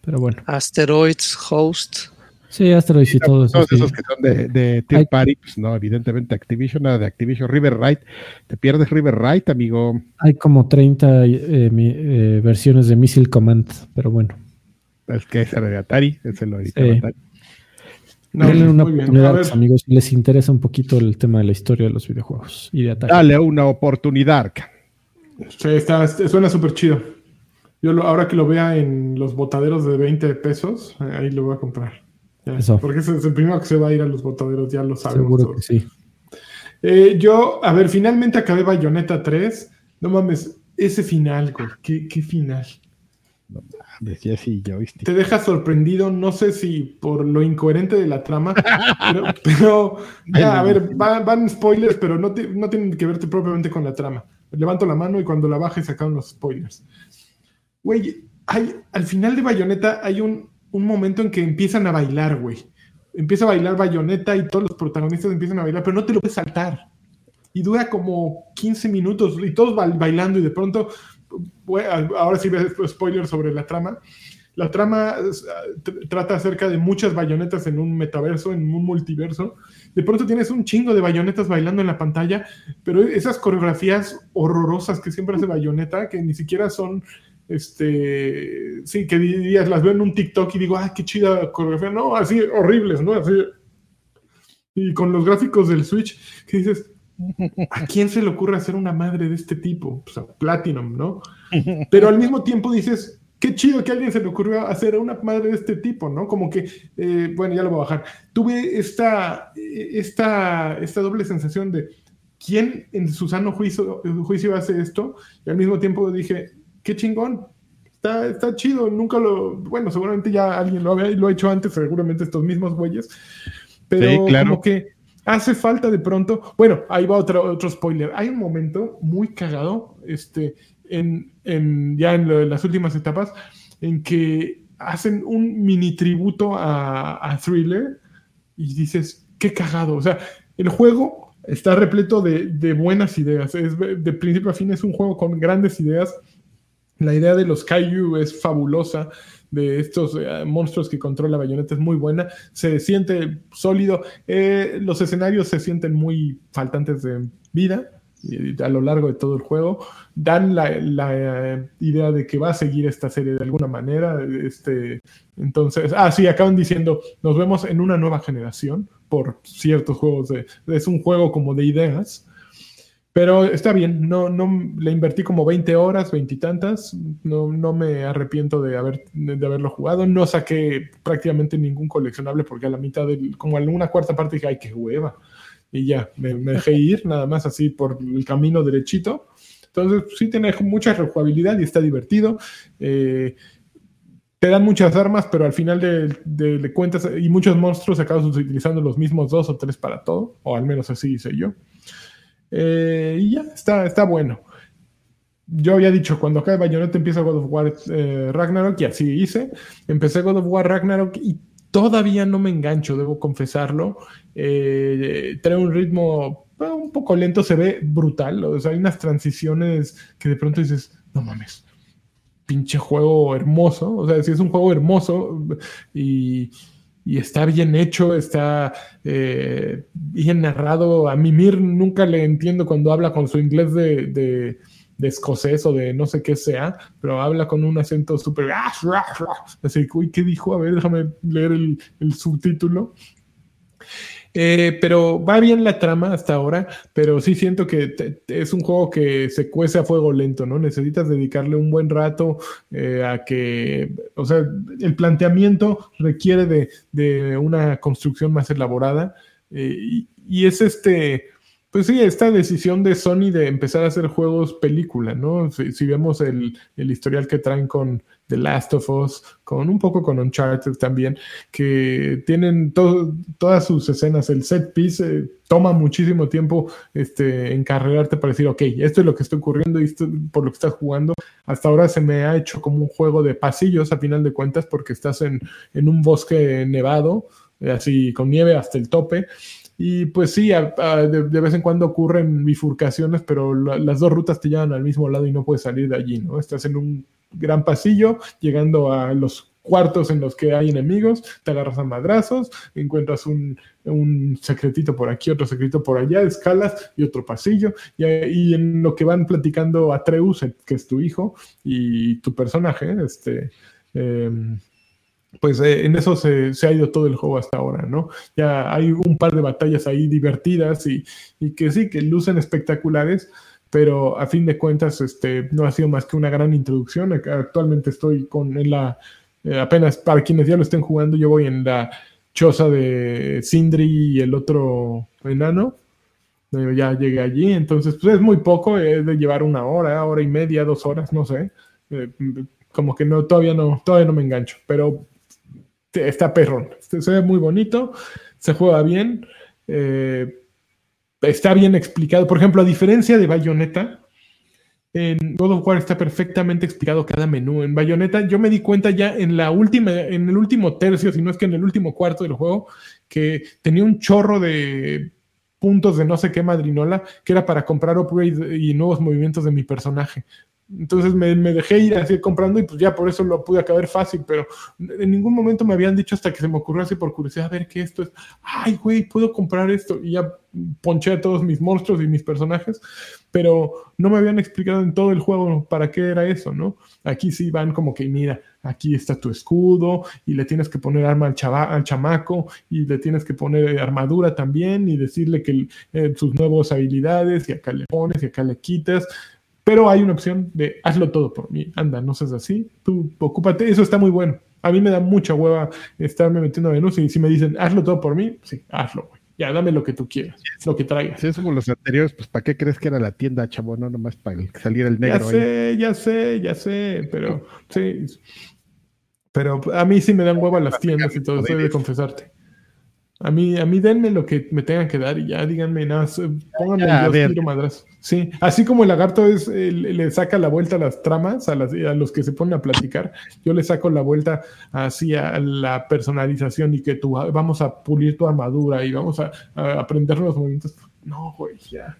Pero bueno. Asteroids, Host. Sí, Asteroids y, todos, todos esos que son de, de Party, pues no, evidentemente Activision, nada de Activision, River Right. Te pierdes River Right, amigo. Hay como 30 eh, eh, versiones de Missile Command, pero bueno. Es que es de Atari, ese lo editó Atari. No, Denle una oportunidad, amigos, si les interesa un poquito el tema de la historia de los videojuegos y de Atari. Dale una oportunidad. Sí, está, suena súper chido. Yo ahora que lo vea en los botaderos de 20 pesos, ahí lo voy a comprar. Porque es, el primero que se va a ir a los botaderos, ya lo sabemos. Seguro que sí. Eh, yo, a ver, finalmente acabé Bayonetta 3. No mames, ese final, güey. ¿Qué, qué final? Decía así, ya viste. Te deja sorprendido, no sé si por lo incoherente de la trama, [laughs] pero, ya, a ver, van, spoilers, pero no, no tienen que verte propiamente con la trama. Levanto la mano y cuando la baje sacaron los spoilers. Güey, hay, al final de Bayonetta hay un, un momento en que empiezan a bailar, güey. Empieza a bailar bayoneta y todos los protagonistas empiezan a bailar, pero no te lo puedes saltar. Y dura como 15 minutos y todos bailando y de pronto, ahora sí ves spoiler sobre la trama. La trama trata acerca de muchas bayonetas en un metaverso, en un multiverso. De pronto tienes un chingo de bayonetas bailando en la pantalla, pero esas coreografías horrorosas que siempre hace bayoneta, que ni siquiera son este, sí, que dirías, las veo en un TikTok y digo, ah, qué chida coreografía, no, así horribles, ¿no? Así. Y con los gráficos del Switch, que dices, ¿a quién se le ocurre hacer una madre de este tipo? Pues a Platinum, ¿no? Pero al mismo tiempo dices, qué chido que a alguien se le ocurrió hacer una madre de este tipo, ¿no? Como que, eh, bueno, ya lo voy a bajar. Tuve esta, esta, esta doble sensación de quién en su sano juicio, juicio hace esto, y al mismo tiempo dije, qué chingón. Está, está chido, nunca lo. Bueno, seguramente ya alguien lo, había, lo ha hecho antes, seguramente estos mismos güeyes. Pero como que hace falta de pronto. Bueno, ahí va otro, otro spoiler. Hay un momento muy cagado, este, en, en ya en, las últimas etapas, en que hacen un mini tributo a, a Thriller y dices, qué cagado. O sea, el juego está repleto de, de buenas ideas. Es, de principio a fin es un juego con grandes ideas la idea de los Kaiju es fabulosa, de estos eh, monstruos que controla Bayonetta es muy buena, se siente sólido, eh, los escenarios se sienten muy faltantes de vida a lo largo de todo el juego, dan la, eh, idea de que va a seguir esta serie de alguna manera, este, entonces, ah, sí, acaban diciendo, nos vemos en una nueva generación por ciertos juegos, de, es un juego como de ideas, pero está bien, no, no le invertí como 20 horas, veintitantas, no, no me arrepiento de, haber, de, haberlo jugado, no saqué prácticamente ningún coleccionable porque a la mitad, del, como a una cuarta parte dije, ay, qué hueva, y ya, me, dejé ir nada más así por el camino derechito. Entonces, sí tiene mucha rejugabilidad y está divertido. Eh, te dan muchas armas, pero al final de, de, cuentas, y muchos monstruos acabas utilizando los mismos dos o tres para todo, o al menos así hice yo. Eh, y ya, está, está bueno. Yo había dicho, cuando acabe Bayonetta empieza God of War eh, Ragnarok, y así hice. Empecé God of War Ragnarok y todavía no me engancho, debo confesarlo. Eh, trae un ritmo un poco lento, se ve brutal. O sea, hay unas transiciones que de pronto dices, no mames, pinche juego hermoso. O sea, si es un juego hermoso y y está bien hecho, está eh, bien narrado. A Mimir nunca le entiendo cuando habla con su inglés de, de, escocés o de no sé qué sea, pero habla con un acento súper... Así, uy, ¿qué dijo? A ver, déjame leer el, el subtítulo. Eh, pero va bien la trama hasta ahora, pero sí siento que es un juego que se cuece a fuego lento, ¿no? Necesitas dedicarle un buen rato eh, a que, o sea, el planteamiento requiere de, una construcción más elaborada eh, y, es este pues sí, esta decisión de Sony de empezar a hacer juegos película, ¿no? Si, vemos el, historial que traen con The Last of Us, con un poco con Uncharted también, que tienen todas sus escenas, el set piece eh, toma muchísimo tiempo este, para decir, ok, esto es lo que está ocurriendo y esto por lo que estás jugando. Hasta ahora se me ha hecho como un juego de pasillos a final de cuentas porque estás en, en un bosque nevado, así con nieve hasta el tope y pues sí, de, vez en cuando ocurren bifurcaciones, pero las dos rutas te llevan al mismo lado y no puedes salir de allí, ¿no? Estás en un gran pasillo, llegando a los cuartos en los que hay enemigos, te agarras a madrazos, encuentras un, secretito por aquí, otro secretito por allá, escalas y otro pasillo, y, en lo que van platicando Atreus, que es tu hijo, y tu personaje, este... Em, pues eh, en eso se, ha ido todo el juego hasta ahora, ¿no? Ya hay un par de batallas ahí divertidas y, y que sí, que lucen espectaculares, pero a fin de cuentas este, no ha sido más que una gran introducción. Actualmente estoy con en la, eh, apenas para quienes ya lo estén jugando, yo voy en la choza de Sindri y el otro enano. Eh, ya llegué allí, entonces pues es muy poco, es de llevar una hora, hora y media, dos horas, no sé. como que no, todavía no, todavía no me engancho, pero está perrón. Se, ve muy bonito, se juega bien, eh, está bien explicado. Por ejemplo, a diferencia de Bayonetta, en God of War está perfectamente explicado cada menú. En Bayonetta yo me di cuenta ya en la última, en el último tercio, si no es que en el último cuarto del juego, que tenía un chorro de puntos de no sé qué madrinola que era para comprar upgrades y nuevos movimientos de mi personaje. Entonces me, dejé ir así comprando y pues ya por eso lo pude acabar fácil, pero en ningún momento me habían dicho hasta que se me ocurrió así por curiosidad, a ver qué esto es. Ay, güey, puedo comprar esto. Y ya ponché a todos mis monstruos y mis personajes, pero no me habían explicado en todo el juego para qué era eso, ¿no? Aquí sí van como que, mira, aquí está tu escudo y le tienes que poner arma al, al chamaco y le tienes que poner armadura también y decirle que eh, sus nuevas habilidades y acá le pones y acá le quitas pero hay una opción de hazlo todo por mí. Anda, no seas así. Tú ocúpate. Eso está muy bueno. A mí me da mucha hueva estarme metiendo a menús y si me dicen hazlo todo por mí, sí, hazlo, güey. Ya, dame lo que tú quieras, lo que traigas. Si es como los anteriores, pues ¿para qué crees que era la tienda, chavo? No, nomás para salir el negro. Ya sé, ya sé, ya sé, pero sí. Pero a mí sí me dan hueva las tiendas y todo, eso de confesarte. A mí, a mí denme lo que me tengan que dar y ya díganme nada, pónganme el tiro madrazo. Sí, así como el lagarto es, le saca la vuelta a las tramas, a, los que se ponen a platicar, yo le saco la vuelta así a la personalización y que tú vamos a pulir tu armadura y vamos a, aprender los movimientos. No, güey, ya.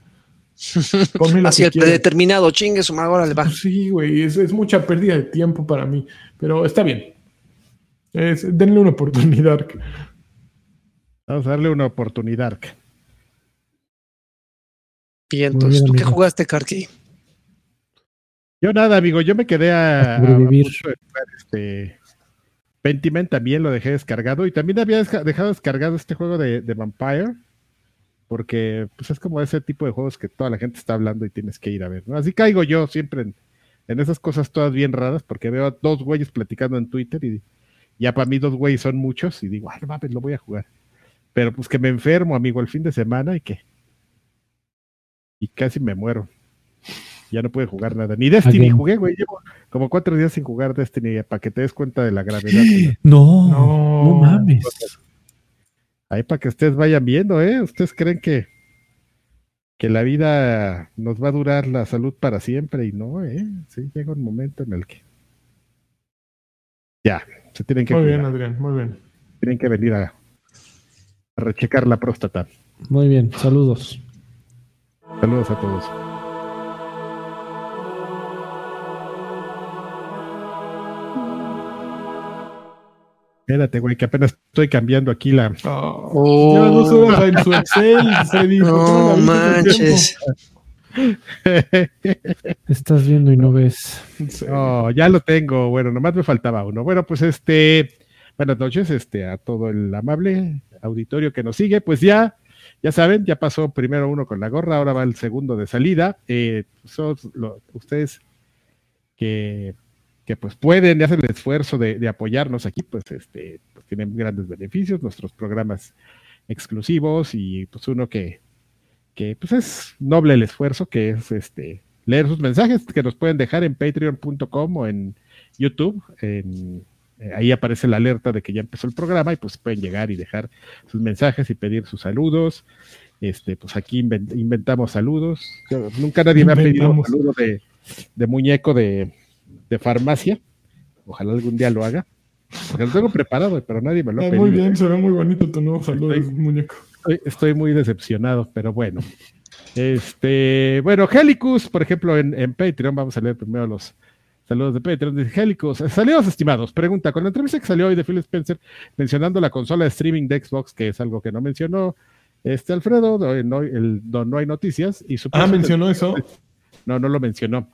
[laughs] Así el predeterminado, chingue su madre, le va. Sí, güey, es, es, mucha pérdida de tiempo para mí, pero está bien. denle una oportunidad. Vamos a darle una oportunidad. Bien, entonces, ¿tú qué jugaste, Karki? Yo nada, amigo, yo me quedé a, a, este Pentiment también lo dejé descargado y también había dejado descargado este juego de, Vampire porque pues es como ese tipo de juegos que toda la gente está hablando y tienes que ir a ver, ¿no? Así caigo yo siempre en, en esas cosas todas bien raras porque veo a dos güeyes platicando en Twitter y ya para mí dos güeyes son muchos y digo, ay, mames, lo voy a jugar. Pero pues que me enfermo, amigo, el fin de semana y que. Y casi me muero. Ya no pude jugar nada. Ni Destiny jugué, güey. Llevo como cuatro días sin jugar Destiny para que te des cuenta de la gravedad. [gasps] No, no, no mames. Ahí para que ustedes vayan viendo, ¿eh? ¿Ustedes creen que, que la vida nos va a durar la salud para siempre? Y no, ¿eh? Sí, llega un momento en el que. Ya, se tienen que. Muy bien, Adrián, muy bien. Tienen que venir a, rechecar la próstata. Muy bien, saludos. Saludos a todos. Espérate, güey, que apenas estoy cambiando aquí la. Oh, en su Excel, [laughs] No manches. [laughs] Estás viendo y no ves. No, ya lo tengo. Bueno, nomás me faltaba uno. Bueno, pues este. Buenas noches este, a todo el amable auditorio que nos sigue, pues ya, ya saben, ya pasó primero uno con la gorra, ahora va el segundo de salida. Eh, son ustedes que, que, pues pueden hacer el esfuerzo de, apoyarnos aquí, pues este, pues tienen grandes beneficios, nuestros programas exclusivos y pues uno que, que pues es noble el esfuerzo, que es este leer sus mensajes que nos pueden dejar en patreon.com o en YouTube, en ahí aparece la alerta de que ya empezó el programa y pues pueden llegar y dejar sus mensajes y pedir sus saludos. Este, pues aquí inventamos saludos. nunca nadie me ha pedido un saludo de, muñeco de, farmacia. Ojalá algún día lo haga. Porque lo tengo preparado, pero nadie me lo ha pedido. Muy bien, se ve muy bonito tu nuevo saludo, muñeco. Estoy, muy decepcionado, pero bueno. Este, bueno, Helicus, por ejemplo, en, en Patreon, vamos a leer primero los, Saludos de Patreon. Dice Helicos. Saludos, estimados. Pregunta: con la entrevista que salió hoy de Phil Spencer mencionando la consola de streaming de Xbox, que es algo que no mencionó este Alfredo, no, el, no, hay noticias. Y ah, mencionó eso. No, no lo mencionó.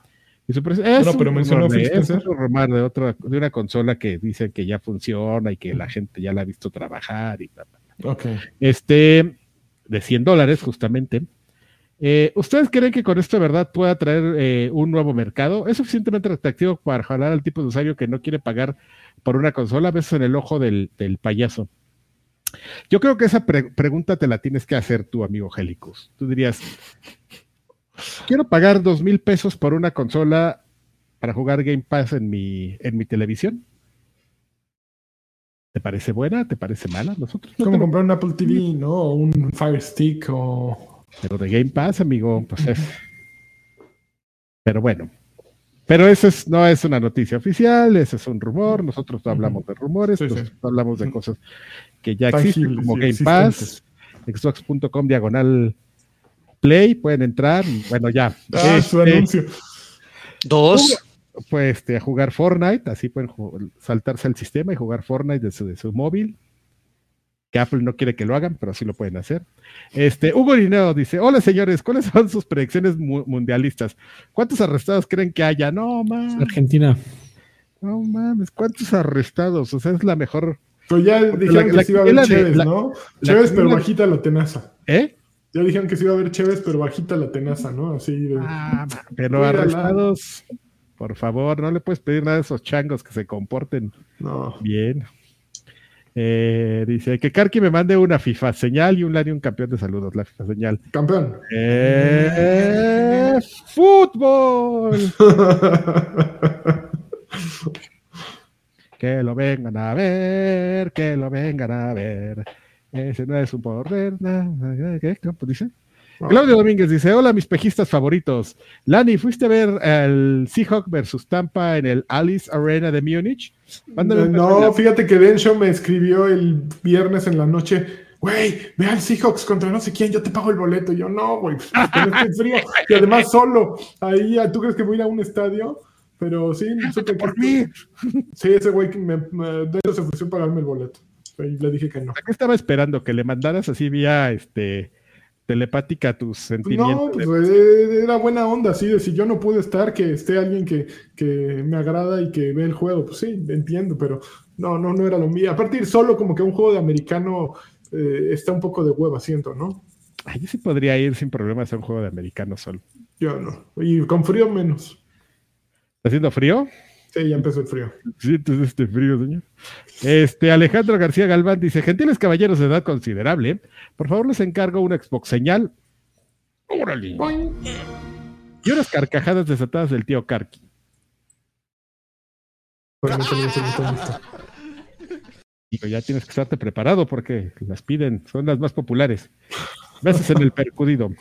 Y su no, pero mencionó Phil Spencer. Es un rumor de, otra, de una consola que dice que ya funciona y que la gente ya la ha visto trabajar y Este, de 100 dólares, justamente. Eh, ¿Ustedes creen que con esto de verdad pueda traer eh, un nuevo mercado? ¿Es suficientemente atractivo para jalar al tipo de usuario que no quiere pagar por una consola? A veces en el ojo del, payaso. Yo creo que esa pregunta te la tienes que hacer tú, amigo Helicus. Tú dirías, quiero pagar dos mil pesos por una consola para jugar Game Pass en mi, en mi televisión. ¿Te parece buena? ¿Te parece mala? Nosotros como comprar un Apple TV, ¿no? un Fire Stick o pero de Game Pass, amigo, pues es. Pero bueno. Pero eso es, no es una noticia oficial, eso es un rumor. Nosotros no hablamos de rumores, nosotros hablamos de cosas que ya existen, como Game Pass, Xbox.com diagonal Play, pueden entrar. bueno, ya. Ah, su este, anuncio. Dos. Pues este, a jugar Fortnite, así pueden saltarse al sistema y jugar Fortnite desde de su móvil que Apple no quiere que lo hagan, pero sí lo pueden hacer. Este, Hugo Lineo dice, hola señores, ¿cuáles son sus predicciones mundialistas? ¿Cuántos arrestados creen que haya? No, mames. Argentina. No mames, ¿cuántos arrestados? O sea, es la mejor... Pero ya dijeron que se iba a ver Chévez, ¿no? Chévez, pero bajita la tenaza. ¿Eh? Ya dijeron que se iba a ver Chévez, pero bajita la tenaza, ¿no? Así de... Ah, pero arrestados, por favor, no le puedes pedir nada a esos changos que se comporten no. bien. Eh, dice que Karki me mande una FIFA señal y un Larium campeón de saludos. La FIFA señal. Campeón. Eh, fútbol. [laughs] que lo vengan a ver, que lo vengan a ver. Ese no es un poder. ¿Qué? ¿Cómo dice? Claudio Domínguez dice: Hola, mis pejistas favoritos. Lani, ¿fuiste a ver el Seahawk versus Tampa en el Alice Arena de Múnich? No, fíjate que Densho me escribió el viernes en la noche. Güey, ve al Seahawks contra no sé quién, yo te pago el boleto. yo, no, güey, pues, frío. Y además solo. Ahí, ¿tú crees que voy a ir a un estadio? Pero sí, supe por mí. Sí, ese güey me, me, se ofreció pagarme el boleto. Y le dije que no. qué estaba esperando? Que le mandaras así vía este telepática tus sentimientos. No, pues eh, era buena onda, así de si yo no pude estar, que esté alguien que, que, me agrada y que ve el juego, pues sí, entiendo, pero no, no, no era lo mío. A partir solo como que un juego de americano eh, está un poco de hueva, siento, ¿no? Ay, yo sí podría ir sin problemas a un juego de americano solo. Yo no, y con frío menos. ¿Está haciendo frío? Sí, ya empezó el frío. Sí, entonces este frío, señor. Este, Alejandro García Galván dice: Gentiles caballeros de edad considerable, por favor les encargo una Xbox señal. ¡Órale! Y unas carcajadas desatadas del tío Karki. Digo, ya tienes que estarte preparado porque las piden, son las más populares. Veces en el percudido.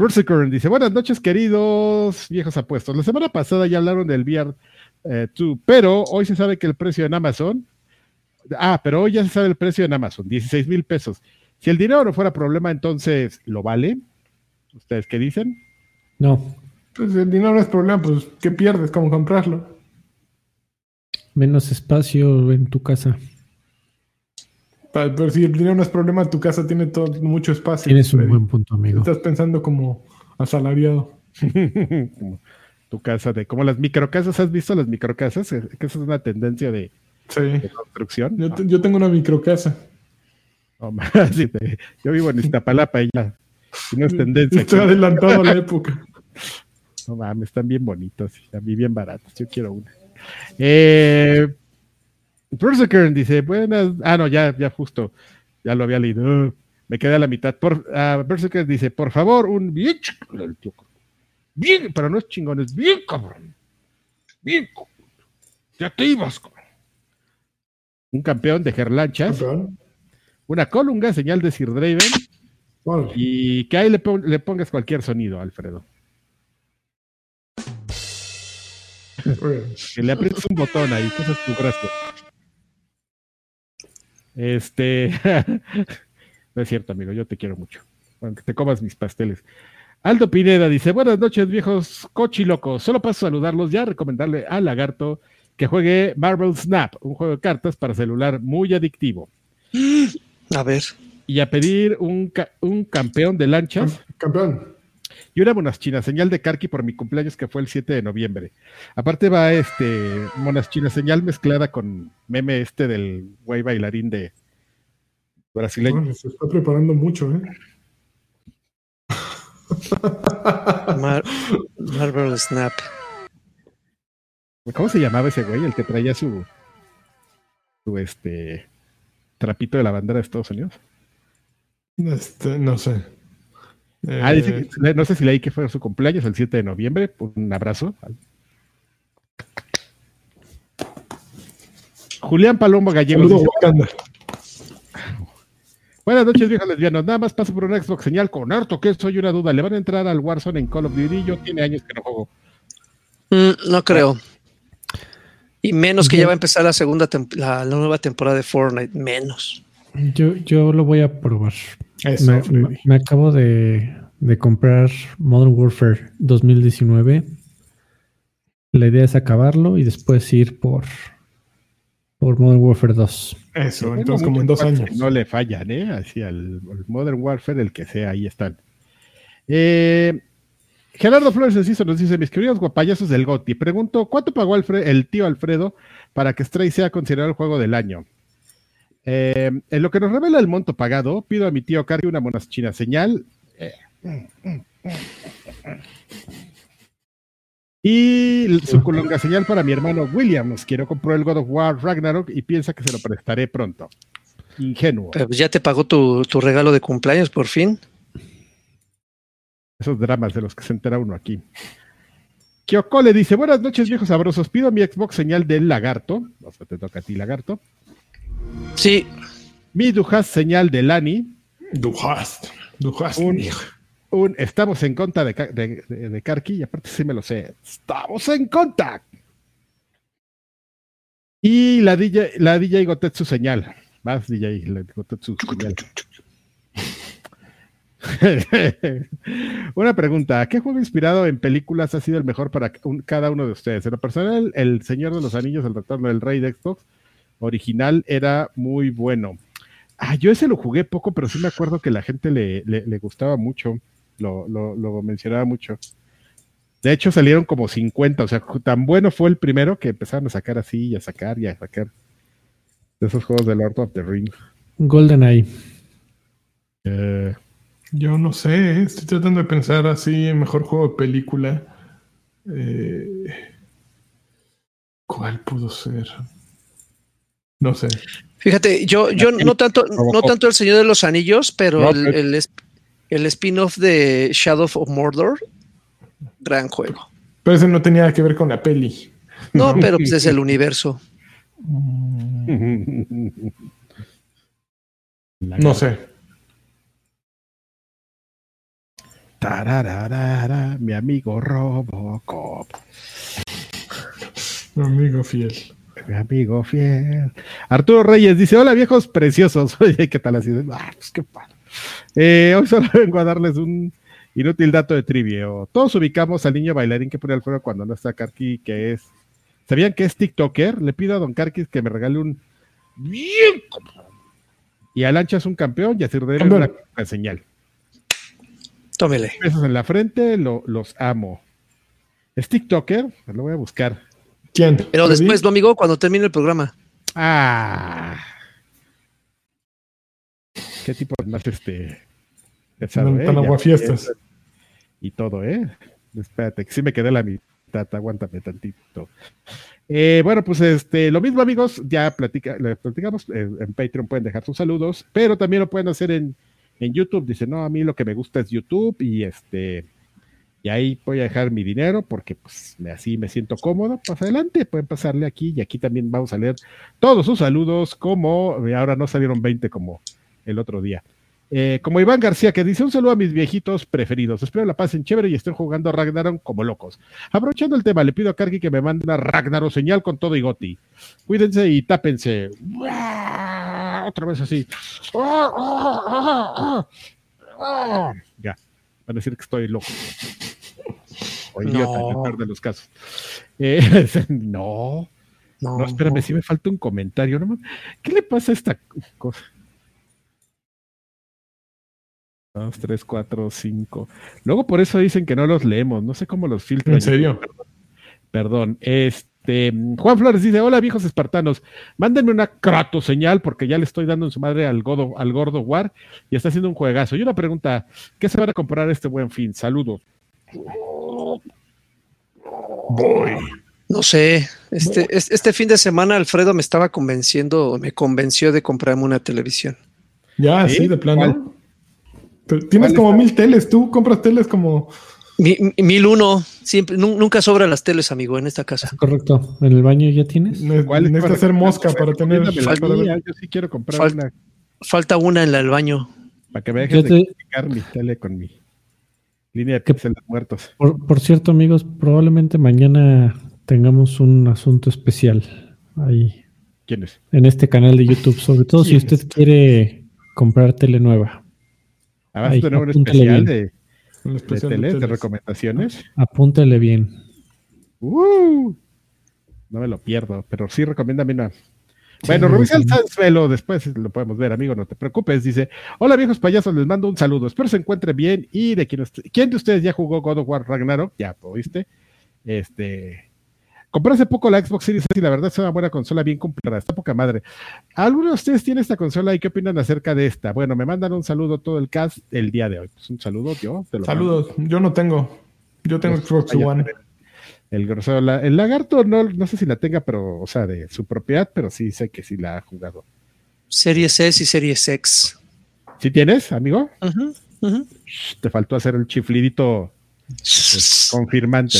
Current dice, buenas noches queridos viejos apuestos. La semana pasada ya hablaron del VR 2, eh, pero hoy se sabe que el precio en Amazon, ah, pero hoy ya se sabe el precio en Amazon, 16 mil pesos. Si el dinero no fuera problema, entonces, ¿lo vale? ¿Ustedes qué dicen? No. Pues el dinero no es problema, pues ¿qué pierdes? ¿Cómo comprarlo? Menos espacio en tu casa. Pero si el dinero no es problema, tu casa tiene todo, mucho espacio. Tienes un buen punto, amigo. Estás pensando como asalariado. [laughs] tu casa de como las microcasas, ¿has visto las microcasas? Eh, que esa es una tendencia de, construcción. Yo, tengo una microcasa. [laughs] yo vivo en Iztapalapa y ya. no es tendencia. Estoy adelantado a la época. No mames, están bien bonitos y a mí bien baratos. Yo quiero una. Eh, Berserker dice, buenas. Ah, no, ya, ya justo. Ya lo había leído. me quedé a la mitad. Por, uh, Berserker dice, por favor, un bien Bien, pero no es chingón, es bien cabrón. Bien, ya te ibas, Un campeón de Gerlanchas. Una colunga, señal de Sir Draven. Y que ahí le, le pongas cualquier sonido, Alfredo. que le aprietes un botón ahí, que esa es tu gracia. Este. [laughs] no es cierto, amigo, yo te quiero mucho. Aunque te comas mis pasteles. Aldo Pineda dice, buenas noches viejos cochilocos, solo paso a saludarlos ya, recomendarle al lagarto que juegue Marvel Snap, un juego de cartas para celular muy adictivo. A ver. Y a pedir un, un campeón de lanchas. Campeón. Y una monachina señal de Karki por mi cumpleaños que fue el 7 de noviembre. Aparte va este monachina señal mezclada con meme este del güey bailarín de brasileño. se está preparando mucho, ¿eh? Marvel Snap. ¿Cómo se llamaba ese güey? El que traía su, su este trapito de la bandera de Estados Unidos. Este, no sé. Ah, dice eh, no sé si leí que fue su cumpleaños el 7 de noviembre. Un abrazo. Julián Palombo Gallegos. Buenas noches, viejas lesbianos. Nada más paso por un Xbox señal con harto que soy una duda. ¿Le van a entrar al Warzone en Call of Duty? Yo tiene años que no juego. Mm, no creo. Y menos que ya va a empezar la segunda la, nueva temporada de Fortnite. Menos. Yo, yo lo voy a probar. Me, acabo de, de, comprar Modern Warfare 2019. La idea es acabarlo y después ir por, por Modern Warfare 2. Eso, entonces como en dos años. No le fallan, ¿eh? Así al, Modern Warfare, el que sea, ahí están. Eh, Gerardo Flores Enciso nos dice, mis queridos guapayazos del GOTI, pregunto, ¿cuánto pagó el tío Alfredo para que Stray sea considerado el juego del año? Eh, en lo que nos revela el monto pagado, pido a mi tío cargue una monachina señal. y su colonga señal para mi hermano Williams. Quiero comprar el God of War Ragnarok y piensa que se lo prestaré pronto. Ingenuo. Pero ya te pagó tu, tu regalo de cumpleaños por fin esos dramas de los que se entera uno aquí. Kyoko le dice, buenas noches viejos sabrosos, pido mi Xbox señal del lagarto, o sea, te toca a ti lagarto. Sí. Mi Dujas señal de Lani. Dujas, Dujas. Un, estamos en contra de, de, Karki, y aparte sí me lo sé, estamos en contra. Y la DJ, la DJ Gotetsu señal. Más DJ, la Gotetsu señal. [laughs] Una pregunta, ¿qué juego inspirado en películas ha sido el mejor para cada uno de ustedes? En lo personal, El Señor de los Anillos, El Retorno del Rey de Xbox original era muy bueno. Ah, yo ese lo jugué poco, pero sí me acuerdo que la gente le, gustaba mucho, lo, mencionaba mucho. De hecho, salieron como 50, o sea, tan bueno fue el primero que empezaron a sacar así y a sacar y a sacar de esos juegos de Lord of the Rings. GoldenEye. Eh, yo no sé, estoy tratando de pensar así en mejor juego de película. Eh, ¿Cuál pudo ser? No sé. Fíjate, yo, yo no tanto, no tanto el Señor de los Anillos, pero el, el, spin-off de Shadow of Mordor, gran juego. Pero ese no tenía que ver con la peli. No, [laughs] pero pues es el universo. no sé. Tararara, mi amigo Robocop. Mi amigo fiel. Mi amigo fiel. Arturo Reyes dice: Hola viejos preciosos. [laughs] Oye, ¿qué tal así? Ah, pues qué padre. Eh, hoy solo [laughs] vengo a darles un inútil dato de trivio. Todos ubicamos al niño bailarín que pone al fuego cuando no está Karki, que es. ¿Sabían que es TikToker? Le pido a Don Karki que me regale un. Y a Lancha es un campeón y a Sir una señal. Tómele. Besos en la frente, los amo. ¿Es TikToker? Lo voy a buscar. ¿Quién? Pero después, amigo, cuando termine el programa. Ah. ¿Qué tipo de más este? Tan, eh? aguafiestas. Y todo, ¿eh? Espérate, que sí me quedé la mitad, aguántame tantito. Eh, bueno, pues este, lo mismo, amigos, ya platica, platicamos eh, en Patreon, pueden dejar sus saludos, pero también lo pueden hacer en en YouTube. Dice, no, a mí lo que me gusta es YouTube y este, y ahí voy a dejar mi dinero porque pues así me siento cómodo. Pues adelante, pueden pasarle aquí y aquí también vamos a leer todos sus saludos como, ahora no salieron 20 como el otro día. Eh, como Iván García que dice un saludo a mis viejitos preferidos. Espero la pasen chévere y estén jugando Ragnarok como locos. Aprovechando el tema, le pido a Kargi que me mande una Ragnarok señal con todo y goti. Cuídense y tápense otra vez así. [laughs] Ya. Van a decir que estoy loco. O idiota, en el peor de los casos. Eh, [laughs] no. No, espérame, si me falta un comentario. ¿no? ¿Qué le pasa a esta cosa? Dos, tres, cuatro, cinco. Luego por eso dicen que no los leemos. No sé cómo los filtran. ¿En serio? Perdón. Este, Juan Flores dice: Hola, viejos espartanos. Mándenme una crato señal porque ya le estoy dando en su madre al, godo, al gordo War y está haciendo un juegazo. Y una pregunta: ¿qué se van a comprar este buen fin? Saludos. Voy. No sé, este, este fin de semana Alfredo me estaba convenciendo, me convenció de comprarme una televisión. Ya, sí, de plano. Tienes como mil teles, tú compras teles como... mil uno, siempre, nunca sobran las teles, amigo, en esta casa. Correcto. ¿En el baño ya tienes? Necesitas hacer mosca para tener... Falta, yo sí quiero comprar una. Falta una en el baño. Para que me dejes de mi tele con mi línea de píxeles muertos. Por, por cierto, amigos, probablemente mañana tengamos un asunto especial ahí. ¿Quién es? En este canal de YouTube, sobre todo si usted quiere comprar tele nueva. Ah, vas a tener un especial de, de, de, recomendaciones. Apúntele bien. Uh, no me lo pierdo, pero sí recomiéndame una. Bueno, Rubén Sanzuelo, después lo podemos ver, amigo, no te preocupes. Dice: Hola, viejos payasos, les mando un saludo. Espero se encuentre bien. Y de quien, ¿quién de ustedes ya jugó God of War Ragnarok? Ya, ¿oíste? Este, Compré hace poco la Xbox Series S y la verdad es una buena consola bien comprada, está poca madre. ¿Alguno de ustedes tiene esta consola y qué opinan acerca de esta? Bueno, me mandan un saludo todo el cast el día de hoy. Pues un saludo, yo. Saludos, yo no tengo. Yo tengo pues, Xbox One. El grosero, el lagarto no, no sé si la tenga, pero, o sea, de su propiedad, pero sí sé que sí la ha jugado. Series S y Series X. ¿Sí tienes, amigo? Te faltó hacer el chiflidito confirmante.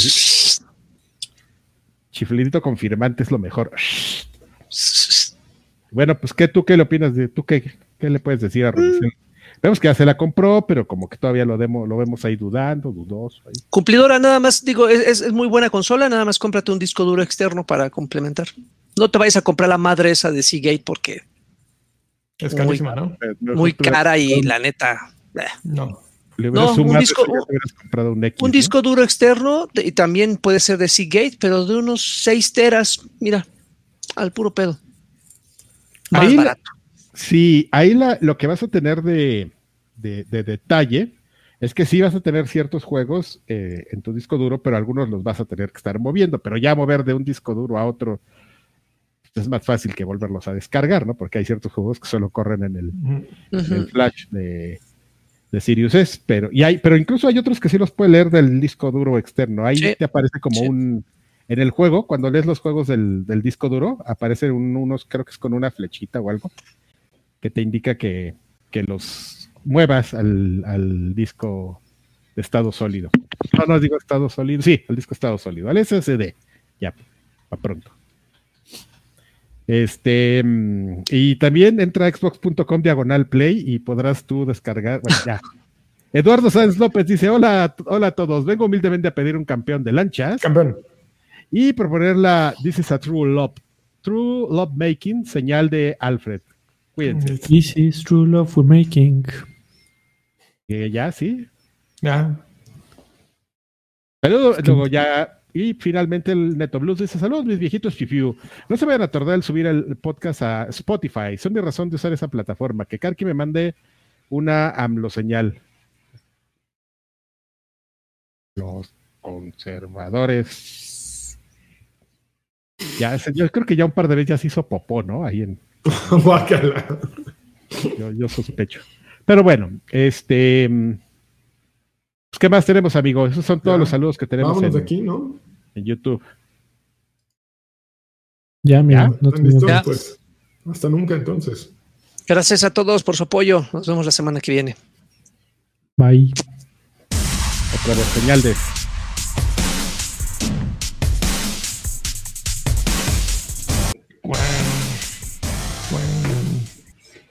Chiflidito confirmante es lo mejor. Bueno, pues ¿qué tú qué le opinas de tú qué, qué le puedes decir a Rubicel? Vemos que ya se la compró, pero como que todavía lo, demo, lo vemos ahí dudando, dudoso. Cumplidora, nada más, digo, es, es, muy buena consola, nada más cómprate un disco duro externo para complementar. No te vayas a comprar la madre esa de Seagate porque es carísima, ¿no? Muy cara y la neta. Eh. No no, un, disco, un, disco, duro externo y también puede ser de Seagate, pero de unos 6 teras, mira, al puro pedo. Más barato. sí, ahí lo que vas a tener de, detalle es que sí vas a tener ciertos juegos eh, en tu disco duro, pero algunos los vas a tener que estar moviendo, pero ya mover de un disco duro a otro es más fácil que volverlos a descargar, ¿no? Porque hay ciertos juegos que solo corren en el, en el flash de, de Sirius es, pero, y hay, pero incluso hay otros que sí los puede leer del disco duro externo. Ahí te aparece como un, en el juego, cuando lees los juegos del, disco duro, aparecen unos, creo que es con una flechita o algo, que te indica que, los muevas al, disco de estado sólido. No, no digo estado sólido, sí, al disco estado sólido, al SSD, ya, para pronto. Este, mm, y también entra a xbox.com diagonal play y podrás tú descargar. Bueno, ya. [laughs] Eduardo Sáenz López dice: Hola, hola a todos. Vengo humildemente a pedir un campeón de lanchas. Campeón. Y proponer la This is a True Love. True Love Making, señal de Alfred. Cuídense. This is True Love We're Making. ya, sí. Ya. Pero luego ya y finalmente el Neto Blues dice: Saludos, mis viejitos Fifiu. No se vayan a tardar el subir el podcast a Spotify. Son mi razón de usar esa plataforma. Que Karki me mande una AMLO señal. Los conservadores. Ya, yo creo que ya un par de veces ya se hizo popó, ¿no? Ahí en. [laughs] yo, yo sospecho. Pero bueno, este. Pues, ¿Qué más tenemos, amigo? Esos son todos los saludos que tenemos en, aquí, ¿no? en YouTube. Ya, mira. No pues. Hasta nunca, entonces. Gracias a todos por su apoyo. Nos vemos la semana que viene. Bye. Otra vez, señal de.